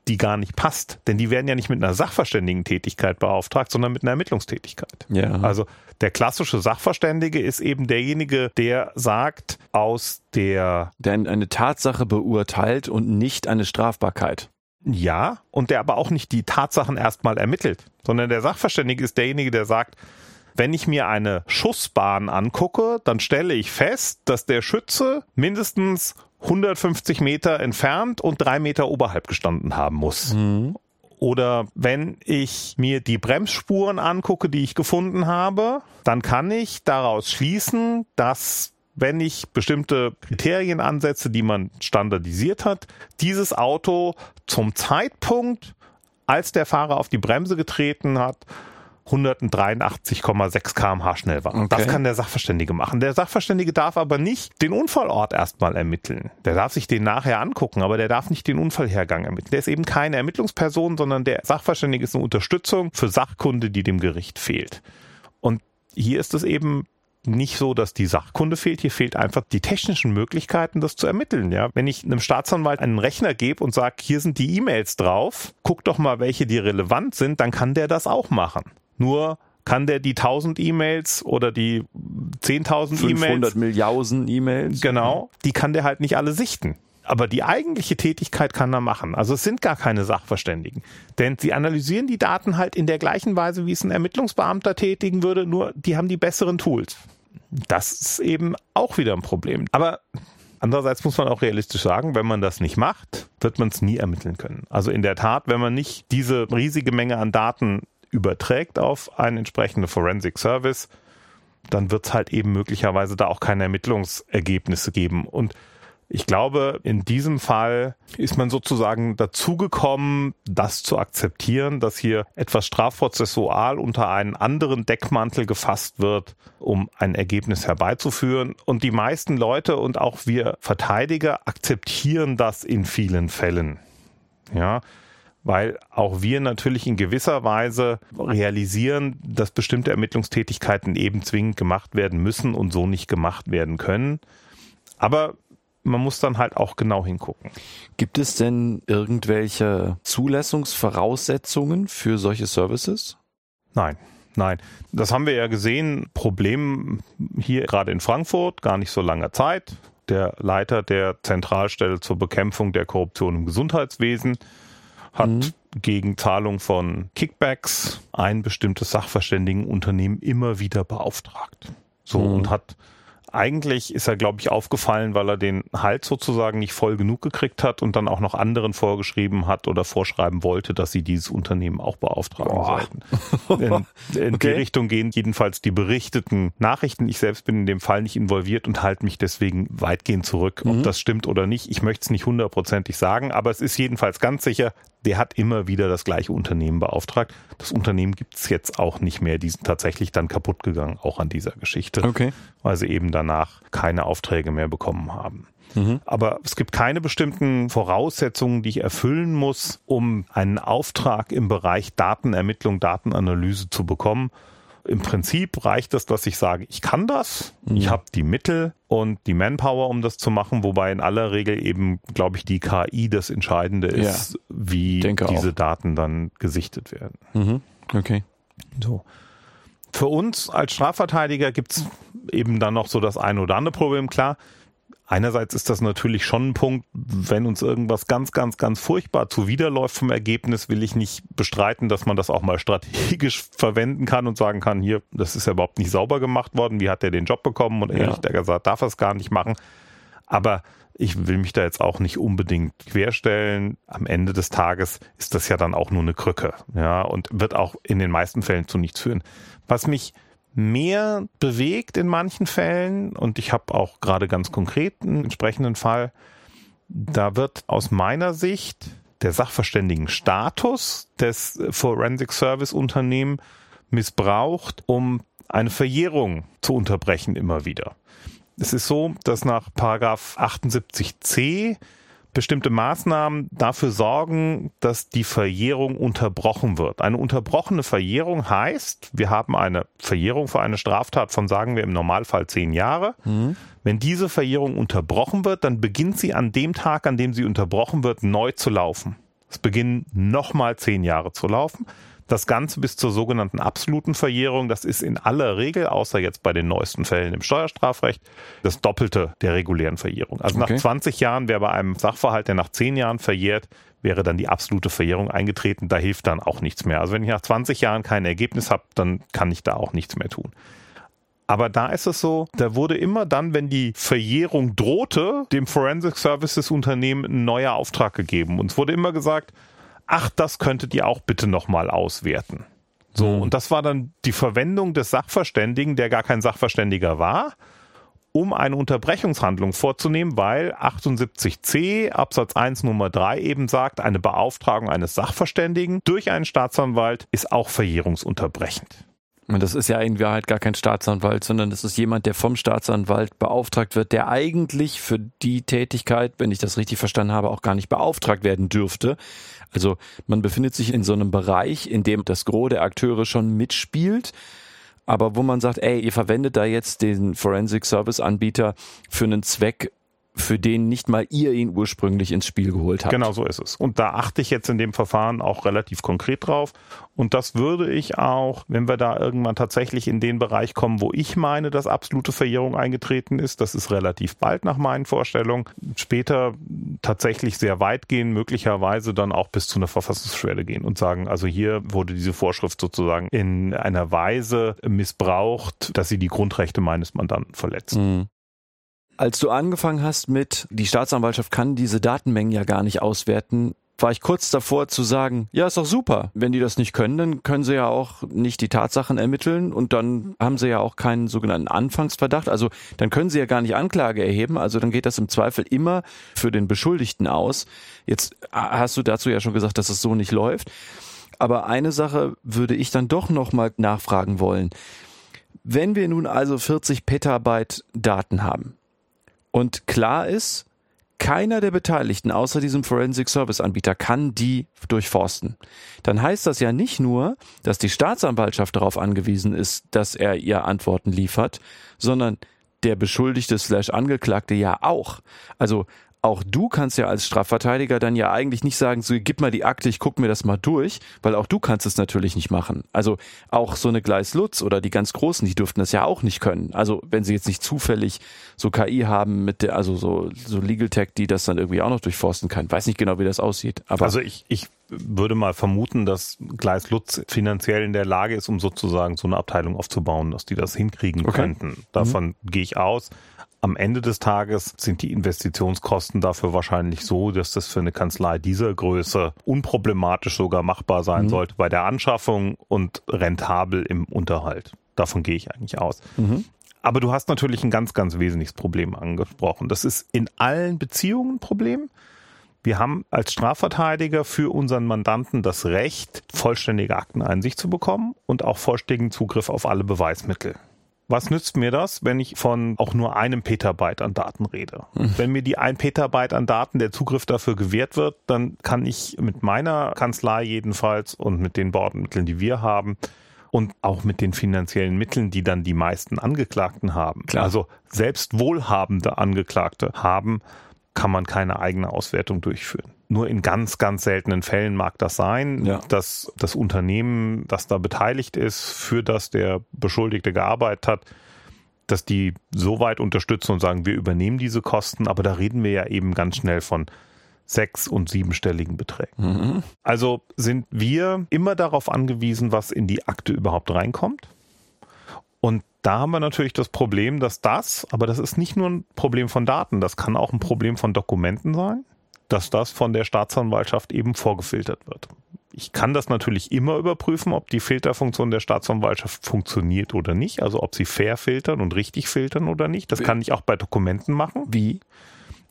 D: die gar nicht passt. Denn die werden ja nicht mit einer Sachverständigen-Tätigkeit beauftragt, sondern mit einer Ermittlungstätigkeit. Ja. Also der klassische Sachverständige ist eben derjenige, der sagt, aus der...
B: Der eine Tatsache beurteilt und nicht eine Strafbarkeit.
D: Ja, und der aber auch nicht die Tatsachen erstmal ermittelt, sondern der Sachverständige ist derjenige, der sagt, wenn ich mir eine Schussbahn angucke, dann stelle ich fest, dass der Schütze mindestens 150 Meter entfernt und drei Meter oberhalb gestanden haben muss. Mhm. Oder wenn ich mir die Bremsspuren angucke, die ich gefunden habe, dann kann ich daraus schließen, dass wenn ich bestimmte Kriterien ansetze, die man standardisiert hat, dieses Auto zum Zeitpunkt, als der Fahrer auf die Bremse getreten hat, 183,6 kmh schnell war. Okay. Das kann der Sachverständige machen. Der Sachverständige darf aber nicht den Unfallort erstmal ermitteln. Der darf sich den nachher angucken, aber der darf nicht den Unfallhergang ermitteln. Der ist eben keine Ermittlungsperson, sondern der Sachverständige ist eine Unterstützung für Sachkunde, die dem Gericht fehlt. Und hier ist es eben nicht so, dass die Sachkunde fehlt. Hier fehlt einfach die technischen Möglichkeiten, das zu ermitteln. Ja, wenn ich einem Staatsanwalt einen Rechner gebe und sage, hier sind die E-Mails drauf, guck doch mal, welche die relevant sind, dann kann der das auch machen. Nur kann der die 1000 E-Mails oder die 10.000 E-Mails
B: 500 Milliarden E-Mails
D: genau die kann der halt nicht alle sichten aber die eigentliche Tätigkeit kann er machen. Also es sind gar keine Sachverständigen. Denn sie analysieren die Daten halt in der gleichen Weise, wie es ein Ermittlungsbeamter tätigen würde, nur die haben die besseren Tools. Das ist eben auch wieder ein Problem. Aber andererseits muss man auch realistisch sagen, wenn man das nicht macht, wird man es nie ermitteln können. Also in der Tat, wenn man nicht diese riesige Menge an Daten überträgt auf einen entsprechenden Forensic Service, dann wird es halt eben möglicherweise da auch keine Ermittlungsergebnisse geben. Und Ich glaube, in diesem Fall ist man sozusagen dazugekommen, das zu akzeptieren, dass hier etwas strafprozessual unter einen anderen Deckmantel gefasst wird, um ein Ergebnis herbeizuführen. Und die meisten Leute und auch wir Verteidiger akzeptieren das in vielen Fällen. Ja, weil auch wir natürlich in gewisser Weise realisieren, dass bestimmte Ermittlungstätigkeiten eben zwingend gemacht werden müssen und so nicht gemacht werden können. Aber man muss dann halt auch genau hingucken.
B: Gibt es denn irgendwelche Zulassungsvoraussetzungen für solche Services?
D: Nein. Nein, das haben wir ja gesehen. Problem hier gerade in Frankfurt, gar nicht so lange Zeit. Der Leiter der Zentralstelle zur Bekämpfung der Korruption im Gesundheitswesen hat mhm. gegen Zahlung von Kickbacks ein bestimmtes Sachverständigenunternehmen immer wieder beauftragt. So mhm. und hat eigentlich ist er, glaube ich, aufgefallen, weil er den Halt sozusagen nicht voll genug gekriegt hat und dann auch noch anderen vorgeschrieben hat oder vorschreiben wollte, dass sie dieses Unternehmen auch beauftragen Boah. sollten. In, in okay. die Richtung gehen jedenfalls die berichteten Nachrichten. Ich selbst bin in dem Fall nicht involviert und halte mich deswegen weitgehend zurück. Ob mhm. das stimmt oder nicht, ich möchte es nicht hundertprozentig sagen, aber es ist jedenfalls ganz sicher, der hat immer wieder das gleiche Unternehmen beauftragt. Das Unternehmen gibt es jetzt auch nicht mehr. Die sind tatsächlich dann kaputt gegangen, auch an dieser Geschichte.
B: Okay.
D: Weil sie eben danach keine Aufträge mehr bekommen haben. Mhm. Aber es gibt keine bestimmten Voraussetzungen, die ich erfüllen muss, um einen Auftrag im Bereich Datenermittlung, Datenanalyse zu bekommen. Im Prinzip reicht es, dass ich sage, ich kann das, mhm. ich habe die Mittel und die Manpower, um das zu machen, wobei in aller Regel eben, glaube ich, die KI das Entscheidende ist, ja, wie diese auch. Daten dann gesichtet werden.
B: Mhm. Okay.
D: So. Für uns als Strafverteidiger gibt's eben dann noch so das ein oder andere Problem. Klar, Einerseits ist das natürlich schon ein Punkt, wenn uns irgendwas ganz, ganz, ganz furchtbar zuwiderläuft vom Ergebnis, will ich nicht bestreiten, dass man das auch mal strategisch verwenden kann und sagen kann, hier, das ist ja überhaupt nicht sauber gemacht worden, wie hat er den Job bekommen und ehrlich ja. gesagt, darf er es gar nicht machen. Aber ich will mich da jetzt auch nicht unbedingt querstellen. Am Ende des Tages ist das ja dann auch nur eine Krücke, ja, und wird auch in den meisten Fällen zu nichts führen. Was mich mehr bewegt in manchen Fällen und ich habe auch gerade ganz konkret einen entsprechenden Fall. Da wird aus meiner Sicht der Sachverständigenstatus des Forensic Service Unternehmen missbraucht, um eine Verjährung zu unterbrechen immer wieder. Es ist so, dass nach Paragraph 78c bestimmte Maßnahmen dafür sorgen, dass die Verjährung unterbrochen wird. Eine unterbrochene Verjährung heißt, wir haben eine Verjährung für eine Straftat von, sagen wir im Normalfall zehn Jahre. Mhm. Wenn diese Verjährung unterbrochen wird, dann beginnt sie an dem Tag, an dem sie unterbrochen wird, neu zu laufen. Es beginnen nochmal zehn Jahre zu laufen. Das Ganze bis zur sogenannten absoluten Verjährung, das ist in aller Regel, außer jetzt bei den neuesten Fällen im Steuerstrafrecht, das Doppelte der regulären Verjährung. Also okay. nach 20 Jahren wäre bei einem Sachverhalt, der nach 10 Jahren verjährt, wäre dann die absolute Verjährung eingetreten. Da hilft dann auch nichts mehr. Also wenn ich nach 20 Jahren kein Ergebnis habe, dann kann ich da auch nichts mehr tun. Aber da ist es so, da wurde immer dann, wenn die Verjährung drohte, dem Forensic Services Unternehmen ein neuer Auftrag gegeben. Und es wurde immer gesagt, ach, das könntet ihr auch bitte nochmal auswerten. So, mhm. und das war dann die Verwendung des Sachverständigen, der gar kein Sachverständiger war, um eine Unterbrechungshandlung vorzunehmen, weil 78c Absatz 1 Nummer 3 eben sagt, eine Beauftragung eines Sachverständigen durch einen Staatsanwalt ist auch verjährungsunterbrechend.
B: Und das ist ja in Wahrheit gar kein Staatsanwalt, sondern das ist jemand, der vom Staatsanwalt beauftragt wird, der eigentlich für die Tätigkeit, wenn ich das richtig verstanden habe, auch gar nicht beauftragt werden dürfte. Also man befindet sich in so einem Bereich, in dem das Gros der Akteure schon mitspielt, aber wo man sagt, ey, ihr verwendet da jetzt den Forensic Service Anbieter für einen Zweck, für den nicht mal ihr ihn ursprünglich ins Spiel geholt habt.
D: Genau so ist es. Und da achte ich jetzt in dem Verfahren auch relativ konkret drauf. Und das würde ich auch, wenn wir da irgendwann tatsächlich in den Bereich kommen, wo ich meine, dass absolute Verjährung eingetreten ist, das ist relativ bald nach meinen Vorstellungen, später tatsächlich sehr weit gehen, möglicherweise dann auch bis zu einer Verfassungsschwerde gehen und sagen, also hier wurde diese Vorschrift sozusagen in einer Weise missbraucht, dass sie die Grundrechte meines Mandanten verletzt. Mhm.
B: Als du angefangen hast mit, die Staatsanwaltschaft kann diese Datenmengen ja gar nicht auswerten, war ich kurz davor zu sagen, ja, ist doch super. Wenn die das nicht können, dann können sie ja auch nicht die Tatsachen ermitteln und dann haben sie ja auch keinen sogenannten Anfangsverdacht. Also dann können sie ja gar nicht Anklage erheben. Also dann geht das im Zweifel immer für den Beschuldigten aus. Jetzt hast du dazu ja schon gesagt, dass es so nicht läuft. Aber eine Sache würde ich dann doch nochmal nachfragen wollen. Wenn wir nun also 40 Petabyte Daten haben und klar ist, keiner der Beteiligten außer diesem Forensic Service Anbieter kann die durchforsten. Dann heißt das ja nicht nur, dass die Staatsanwaltschaft darauf angewiesen ist, dass er ihr Antworten liefert, sondern der Beschuldigte slash Angeklagte ja auch. Also auch du kannst ja als Strafverteidiger dann ja eigentlich nicht sagen, so gib mal die Akte, ich guck mir das mal durch, weil auch du kannst es natürlich nicht machen. Also auch so eine Gleis Lutz oder die ganz Großen, die dürften das ja auch nicht können. Also wenn sie jetzt nicht zufällig so KI haben mit der, also so, so Legal Tech, die das dann irgendwie auch noch durchforsten kann. Weiß nicht genau, wie das aussieht. Aber
D: also ich, ich würde mal vermuten, dass Gleis Lutz finanziell in der Lage ist, um sozusagen so eine Abteilung aufzubauen, dass die das hinkriegen okay. könnten. Davon mhm. gehe ich aus. Am Ende des Tages sind die Investitionskosten dafür wahrscheinlich so, dass das für eine Kanzlei dieser Größe unproblematisch sogar machbar sein mhm. sollte bei der Anschaffung und rentabel im Unterhalt. Davon gehe ich eigentlich aus. Mhm. Aber du hast natürlich ein ganz, ganz wesentliches Problem angesprochen. Das ist in allen Beziehungen ein Problem. Wir haben als Strafverteidiger für unseren Mandanten das Recht, vollständige Akteneinsicht zu bekommen und auch vollständigen Zugriff auf alle Beweismittel. Was nützt mir das, wenn ich von auch nur einem Petabyte an Daten rede? Mhm. Wenn mir die ein Petabyte an Daten der Zugriff dafür gewährt wird, dann kann ich mit meiner Kanzlei jedenfalls und mit den Bordmitteln, die wir haben, und auch mit den finanziellen Mitteln, die dann die meisten Angeklagten haben. Klar. Also selbst wohlhabende Angeklagte haben, kann man keine eigene Auswertung durchführen. Nur in ganz, ganz seltenen Fällen mag das sein, ja. dass das Unternehmen, das da beteiligt ist, für das der Beschuldigte gearbeitet hat, dass die so weit unterstützen und sagen, wir übernehmen diese Kosten, aber da reden wir ja eben ganz schnell von sechs- und siebenstelligen Beträgen. Mhm. Also sind wir immer darauf angewiesen, was in die Akte überhaupt reinkommt. Und da haben wir natürlich das Problem, dass das, aber das ist nicht nur ein Problem von Daten, das kann auch ein Problem von Dokumenten sein, dass das von der Staatsanwaltschaft eben vorgefiltert wird. Ich kann das natürlich immer überprüfen, ob die Filterfunktion der Staatsanwaltschaft funktioniert oder nicht, also ob sie fair filtern und richtig filtern oder nicht. Das kann ich auch bei Dokumenten machen.
B: Wie?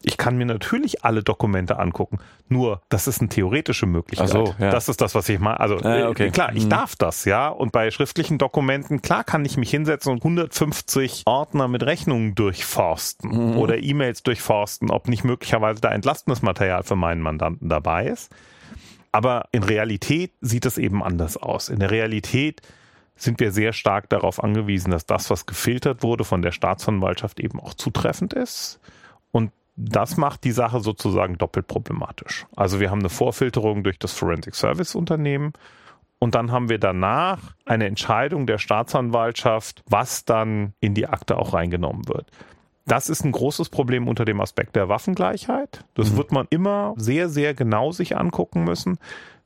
D: Ich kann mir natürlich alle Dokumente angucken. Nur, das ist eine theoretische Möglichkeit.
B: So, ja.
D: Das ist das, was ich meine. Also
B: äh, okay.
D: klar, ich mhm. darf das, ja. Und bei schriftlichen Dokumenten, klar kann ich mich hinsetzen und 150 Ordner mit Rechnungen durchforsten mhm. oder E-Mails durchforsten, ob nicht möglicherweise da entlastendes Material für meinen Mandanten dabei ist. Aber in Realität sieht es eben anders aus. In der Realität sind wir sehr stark darauf angewiesen, dass das, was gefiltert wurde von der Staatsanwaltschaft, eben auch zutreffend ist. Das macht die Sache sozusagen doppelt problematisch. Also wir haben eine Vorfilterung durch das Forensic Service Unternehmen und dann haben wir danach eine Entscheidung der Staatsanwaltschaft, was dann in die Akte auch reingenommen wird. Das ist ein großes Problem unter dem Aspekt der Waffengleichheit. Das mhm. wird man immer sehr, sehr genau sich angucken müssen.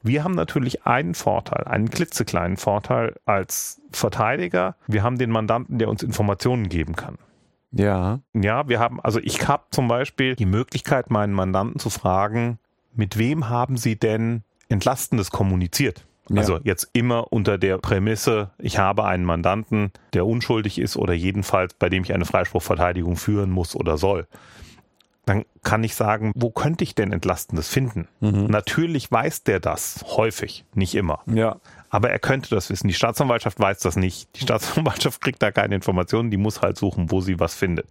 D: Wir haben natürlich einen Vorteil, einen klitzekleinen Vorteil als Verteidiger. Wir haben den Mandanten, der uns Informationen geben kann.
B: Ja.
D: Ja, wir haben, also ich habe zum Beispiel die Möglichkeit, meinen Mandanten zu fragen, mit wem haben Sie denn Entlastendes kommuniziert? Ja. Also jetzt immer unter der Prämisse, ich habe einen Mandanten, der unschuldig ist oder jedenfalls bei dem ich eine Freispruchverteidigung führen muss oder soll. Dann kann ich sagen, wo könnte ich denn Entlastendes finden? Mhm. Natürlich weiß der das häufig, nicht immer.
B: Ja.
D: Aber er könnte das wissen. Die Staatsanwaltschaft weiß das nicht. Die Staatsanwaltschaft kriegt da keine Informationen, die muss halt suchen, wo sie was findet.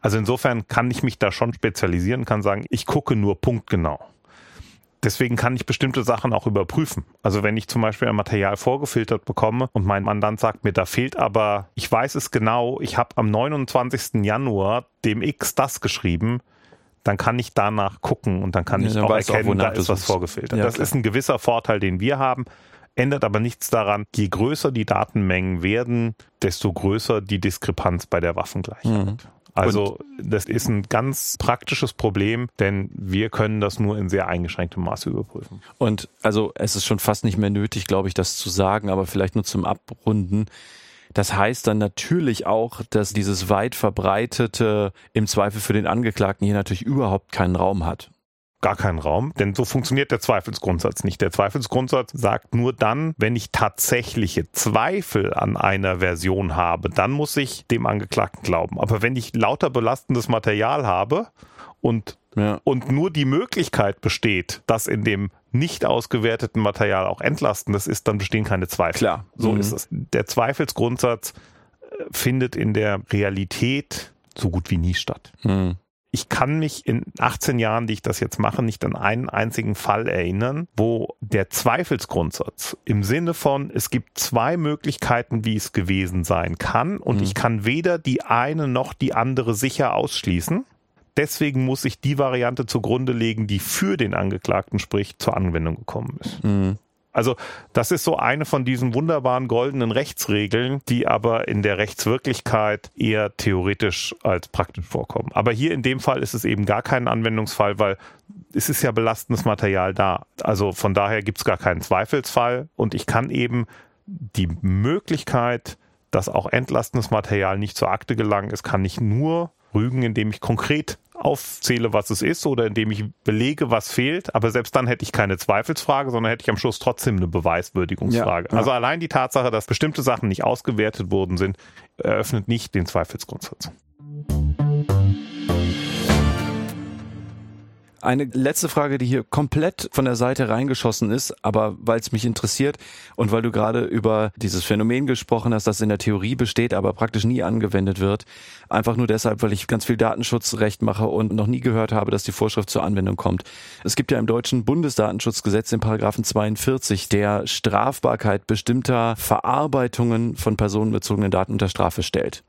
D: Also insofern kann ich mich da schon spezialisieren, kann sagen, ich gucke nur punktgenau. Deswegen kann ich bestimmte Sachen auch überprüfen. Also wenn ich zum Beispiel ein Material vorgefiltert bekomme und mein Mandant sagt mir, da fehlt aber, ich weiß es genau, ich habe am 29. Januar dem X das geschrieben, dann kann ich danach gucken und dann kann ja, ich dann auch erkennen, auch, da ist was vorgefiltert. Ja, das klar. ist ein gewisser Vorteil, den wir haben ändert aber nichts daran, je größer die Datenmengen werden, desto größer die Diskrepanz bei der Waffengleichheit. Mhm. Also das ist ein ganz praktisches Problem, denn wir können das nur in sehr eingeschränktem Maße überprüfen.
B: Und also es ist schon fast nicht mehr nötig, glaube ich, das zu sagen, aber vielleicht nur zum Abrunden. Das heißt dann natürlich auch, dass dieses weit verbreitete im Zweifel für den Angeklagten hier natürlich überhaupt keinen Raum hat.
D: Gar keinen Raum, denn so funktioniert der Zweifelsgrundsatz nicht. Der Zweifelsgrundsatz sagt nur dann, wenn ich tatsächliche Zweifel an einer Version habe, dann muss ich dem Angeklagten glauben. Aber wenn ich lauter belastendes Material habe und ja. und nur die Möglichkeit besteht, dass in dem nicht ausgewerteten Material auch entlastendes ist, dann bestehen keine Zweifel.
B: Klar.
D: So mhm. ist es. Der Zweifelsgrundsatz äh, findet in der Realität so gut wie nie statt. Mhm ich kann mich in 18 Jahren, die ich das jetzt mache, nicht an einen einzigen Fall erinnern, wo der Zweifelsgrundsatz im Sinne von, es gibt zwei Möglichkeiten, wie es gewesen sein kann und mhm. ich kann weder die eine noch die andere sicher ausschließen. Deswegen muss ich die Variante zugrunde legen, die für den Angeklagten spricht, zur Anwendung gekommen ist. Mhm. Also das ist so eine von diesen wunderbaren goldenen Rechtsregeln, die aber in der Rechtswirklichkeit eher theoretisch als praktisch vorkommen. Aber hier in dem Fall ist es eben gar kein Anwendungsfall, weil es ist ja belastendes Material da. Also von daher gibt es gar keinen Zweifelsfall und ich kann eben die Möglichkeit, dass auch entlastendes Material nicht zur Akte gelangen ist, kann ich nur rügen, indem ich konkret aufzähle, was es ist oder indem ich belege, was fehlt. Aber selbst dann hätte ich keine Zweifelsfrage, sondern hätte ich am Schluss trotzdem eine Beweiswürdigungsfrage. Ja, ja. Also allein die Tatsache, dass bestimmte Sachen nicht ausgewertet worden sind, eröffnet nicht den Zweifelsgrundsatz.
B: Eine letzte Frage, die hier komplett von der Seite reingeschossen ist, aber weil es mich interessiert und weil du gerade über dieses Phänomen gesprochen hast, das in der Theorie besteht, aber praktisch nie angewendet wird. Einfach nur deshalb, weil ich ganz viel Datenschutzrecht mache und noch nie gehört habe, dass die Vorschrift zur Anwendung kommt. Es gibt ja im deutschen Bundesdatenschutzgesetz den Paragraphen 42, der Strafbarkeit bestimmter Verarbeitungen von personenbezogenen Daten unter Strafe stellt.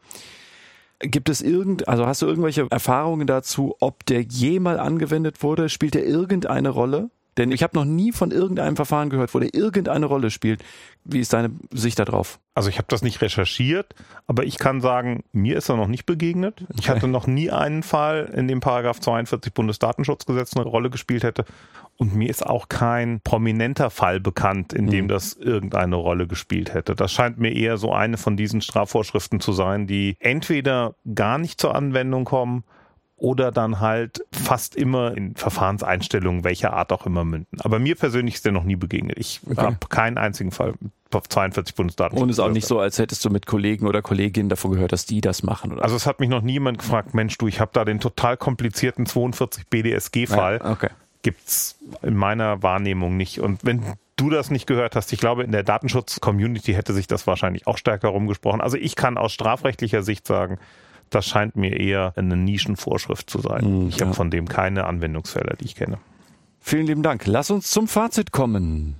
B: Gibt es irgend, also hast du irgendwelche Erfahrungen dazu, ob der jemals angewendet wurde? Spielt er irgendeine Rolle? Denn ich habe noch nie von irgendeinem Verfahren gehört, wo der irgendeine Rolle spielt. Wie ist deine Sicht darauf?
D: Also ich habe das nicht recherchiert, aber ich kann sagen, mir ist er noch nicht begegnet. Ich hatte noch nie einen Fall, in dem Paragraph 42 Bundesdatenschutzgesetz eine Rolle gespielt hätte. Und mir ist auch kein prominenter Fall bekannt, in dem mhm. das irgendeine Rolle gespielt hätte. Das scheint mir eher so eine von diesen Strafvorschriften zu sein, die entweder gar nicht zur Anwendung kommen oder dann halt fast immer in Verfahrenseinstellungen welcher Art auch immer münden. Aber mir persönlich ist der noch nie begegnet. Ich okay. habe keinen einzigen Fall auf 42 Bundesdaten.
B: Und es ist auch nicht so, als hättest du mit Kollegen oder Kolleginnen davon gehört, dass die das machen. Oder?
D: Also es hat mich noch niemand gefragt, Mensch, du, ich habe da den total komplizierten 42 BDSG-Fall. Ja, okay gibt's in meiner Wahrnehmung nicht. Und wenn du das nicht gehört hast, ich glaube, in der Datenschutz-Community hätte sich das wahrscheinlich auch stärker rumgesprochen. Also ich kann aus strafrechtlicher Sicht sagen, das scheint mir eher eine Nischenvorschrift zu sein. Mm, ich ja. habe von dem keine Anwendungsfälle, die ich kenne.
B: Vielen lieben Dank. Lass uns zum Fazit kommen.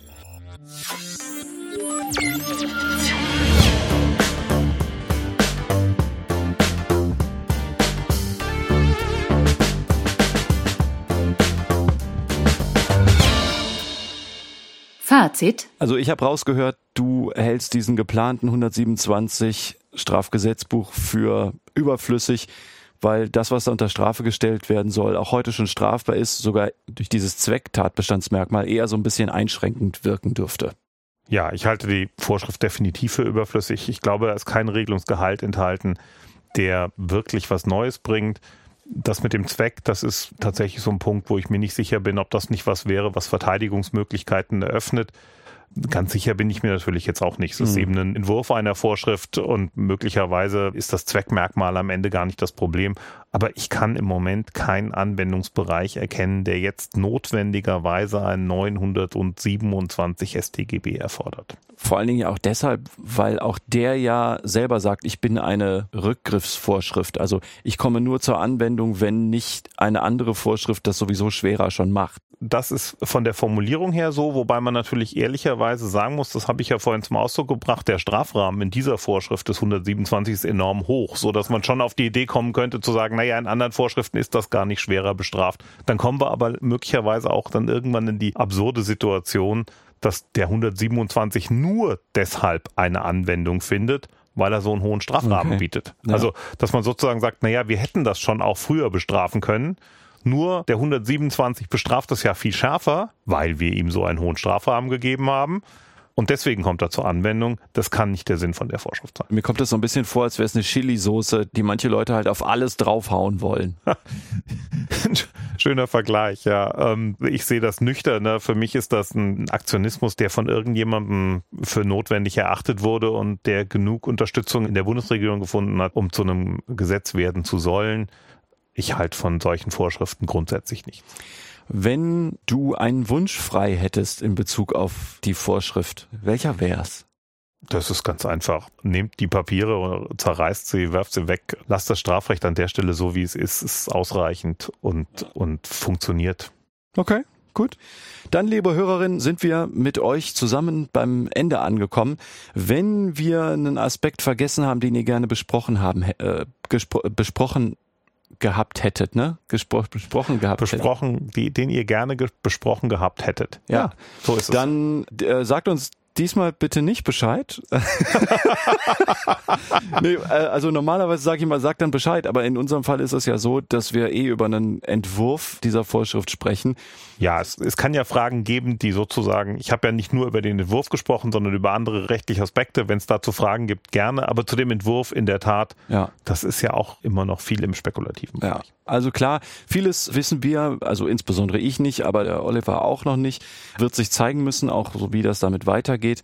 A: Fazit.
B: Also ich habe rausgehört, du hältst diesen geplanten 127 Strafgesetzbuch für überflüssig, weil das, was da unter Strafe gestellt werden soll, auch heute schon strafbar ist, sogar durch dieses Zwecktatbestandsmerkmal eher so ein bisschen einschränkend wirken dürfte.
D: Ja, ich halte die Vorschrift definitiv für überflüssig. Ich glaube, da ist kein Regelungsgehalt enthalten, der wirklich was Neues bringt das mit dem Zweck, das ist tatsächlich so ein Punkt, wo ich mir nicht sicher bin, ob das nicht was wäre, was Verteidigungsmöglichkeiten eröffnet. Ganz sicher bin ich mir natürlich jetzt auch nicht. Es ist mhm. eben ein Entwurf einer Vorschrift und möglicherweise ist das Zweckmerkmal am Ende gar nicht das Problem. Aber ich kann im Moment keinen Anwendungsbereich erkennen, der jetzt notwendigerweise ein 927 StGB erfordert.
B: Vor allen Dingen auch deshalb, weil auch der ja selber sagt, ich bin eine Rückgriffsvorschrift. Also ich komme nur zur Anwendung, wenn nicht eine andere Vorschrift das sowieso schwerer schon macht.
D: Das ist von der Formulierung her so, wobei man natürlich ehrlicherweise sagen muss, das habe ich ja vorhin zum Ausdruck gebracht, der Strafrahmen in dieser Vorschrift des 127 ist enorm hoch, so dass man schon auf die Idee kommen könnte zu sagen, naja, in anderen Vorschriften ist das gar nicht schwerer bestraft. Dann kommen wir aber möglicherweise auch dann irgendwann in die absurde Situation, dass der 127 nur deshalb eine Anwendung findet, weil er so einen hohen Strafrahmen okay. bietet. Ja. Also, dass man sozusagen sagt, naja, wir hätten das schon auch früher bestrafen können. Nur der 127 bestraft das ja viel schärfer, weil wir ihm so einen hohen Strafrahmen gegeben haben. Und deswegen kommt er zur Anwendung. Das kann nicht der Sinn von der Vorschrift sein.
B: Mir kommt das so ein bisschen vor, als wäre es eine Chili-Soße, die manche Leute halt auf alles draufhauen wollen.
D: Schöner Vergleich, ja. Ähm, ich sehe das nüchtern. Ne? Für mich ist das ein Aktionismus, der von irgendjemandem für notwendig erachtet wurde und der genug Unterstützung in der Bundesregierung gefunden hat, um zu einem Gesetz werden zu sollen. Ich halte von solchen Vorschriften grundsätzlich nichts.
B: Wenn du einen Wunsch frei hättest in Bezug auf die Vorschrift, welcher wär's?
D: Das ist ganz einfach. Nehmt die Papiere, zerreißt sie, werft sie weg. Lasst das Strafrecht an der Stelle so, wie es ist, ist ausreichend und, und funktioniert.
B: Okay, gut. Dann, liebe Hörerinnen, sind wir mit euch zusammen beim Ende angekommen. Wenn wir einen Aspekt vergessen haben, den ihr gerne besprochen haben, äh, besprochen gehabt hättet, ne? Gespro besprochen gehabt
D: besprochen, die, den ihr gerne besprochen gehabt hättet.
B: Ja, ja so ist es. Dann äh, sagt uns diesmal bitte nicht Bescheid. nee, äh, also normalerweise sage ich mal, sag dann Bescheid, aber in unserem Fall ist es ja so, dass wir eh über einen Entwurf dieser Vorschrift sprechen.
D: Ja, es, es kann ja Fragen geben, die sozusagen, ich habe ja nicht nur über den Entwurf gesprochen, sondern über andere rechtliche Aspekte. Wenn es dazu Fragen gibt, gerne, aber zu dem Entwurf in der Tat, ja. das ist ja auch immer noch viel im spekulativen
B: Bereich. Ja. Also klar, vieles wissen wir, also insbesondere ich nicht, aber der Oliver auch noch nicht, wird sich zeigen müssen, auch so wie das damit weitergeht.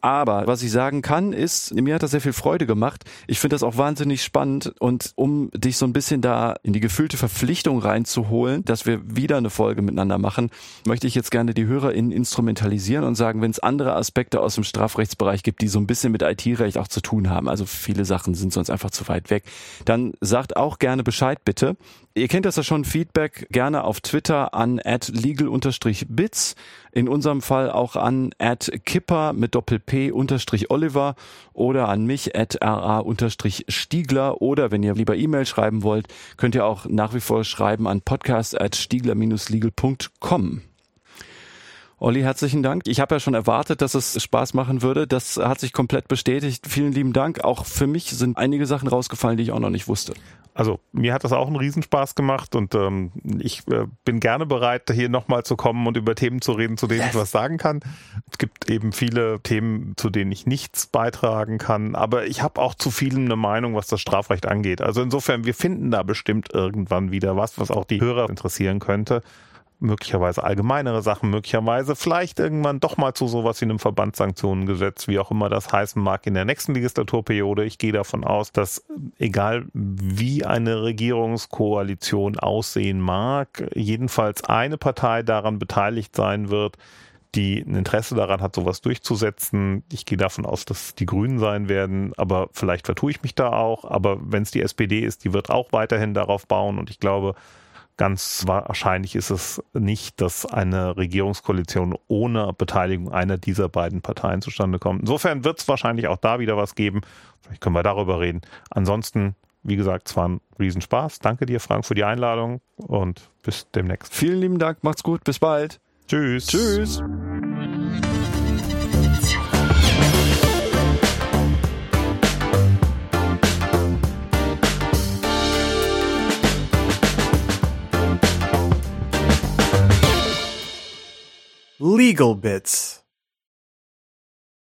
B: Aber was ich sagen kann, ist, mir hat das sehr viel Freude gemacht. Ich finde das auch wahnsinnig spannend und um dich so ein bisschen da in die gefühlte Verpflichtung reinzuholen, dass wir wieder eine Folge miteinander machen, möchte ich jetzt gerne die HörerInnen instrumentalisieren und sagen, wenn es andere Aspekte aus dem Strafrechtsbereich gibt, die so ein bisschen mit IT-Recht auch zu tun haben, also viele Sachen sind sonst einfach zu weit weg, dann sagt auch gerne Bescheid bitte. Ihr kennt das ja schon, Feedback gerne auf Twitter an legal-bits, in unserem Fall auch an kipper mit Doppel-P unterstrich Oliver oder an mich at ra unterstrich Stiegler oder wenn ihr lieber E-Mail schreiben wollt, könnt ihr auch nach wie vor schreiben an podcast at stiegler-legal.com. Olli, herzlichen Dank. Ich habe ja schon erwartet, dass es Spaß machen würde. Das hat sich komplett bestätigt. Vielen lieben Dank. Auch für mich sind einige Sachen rausgefallen, die ich auch noch nicht wusste.
D: Also mir hat das auch einen Riesenspaß gemacht und ähm, ich äh, bin gerne bereit, hier nochmal zu kommen und über Themen zu reden, zu denen yes. ich was sagen kann. Es gibt eben viele Themen, zu denen ich nichts beitragen kann, aber ich habe auch zu vielen eine Meinung, was das Strafrecht angeht. Also insofern, wir finden da bestimmt irgendwann wieder was, was auch die Hörer interessieren könnte möglicherweise allgemeinere Sachen, möglicherweise vielleicht irgendwann doch mal zu sowas wie einem Verbandssanktionengesetz, wie auch immer das heißen mag, in der nächsten Legislaturperiode. Ich gehe davon aus, dass egal wie eine Regierungskoalition aussehen mag, jedenfalls eine Partei daran beteiligt sein wird, die ein Interesse daran hat, sowas durchzusetzen. Ich gehe davon aus, dass die Grünen sein werden, aber vielleicht vertue ich mich da auch. Aber wenn es die SPD ist, die wird auch weiterhin darauf bauen und ich glaube, Ganz wahrscheinlich ist es nicht, dass eine Regierungskoalition ohne Beteiligung einer dieser beiden Parteien zustande kommt. Insofern wird es wahrscheinlich auch da wieder was geben. Vielleicht können wir darüber reden. Ansonsten, wie gesagt, es war ein Riesenspaß. Danke dir, Frank, für die Einladung und bis demnächst.
B: Vielen lieben Dank, macht's gut, bis bald.
D: Tschüss.
B: Tschüss.
C: Legal bits.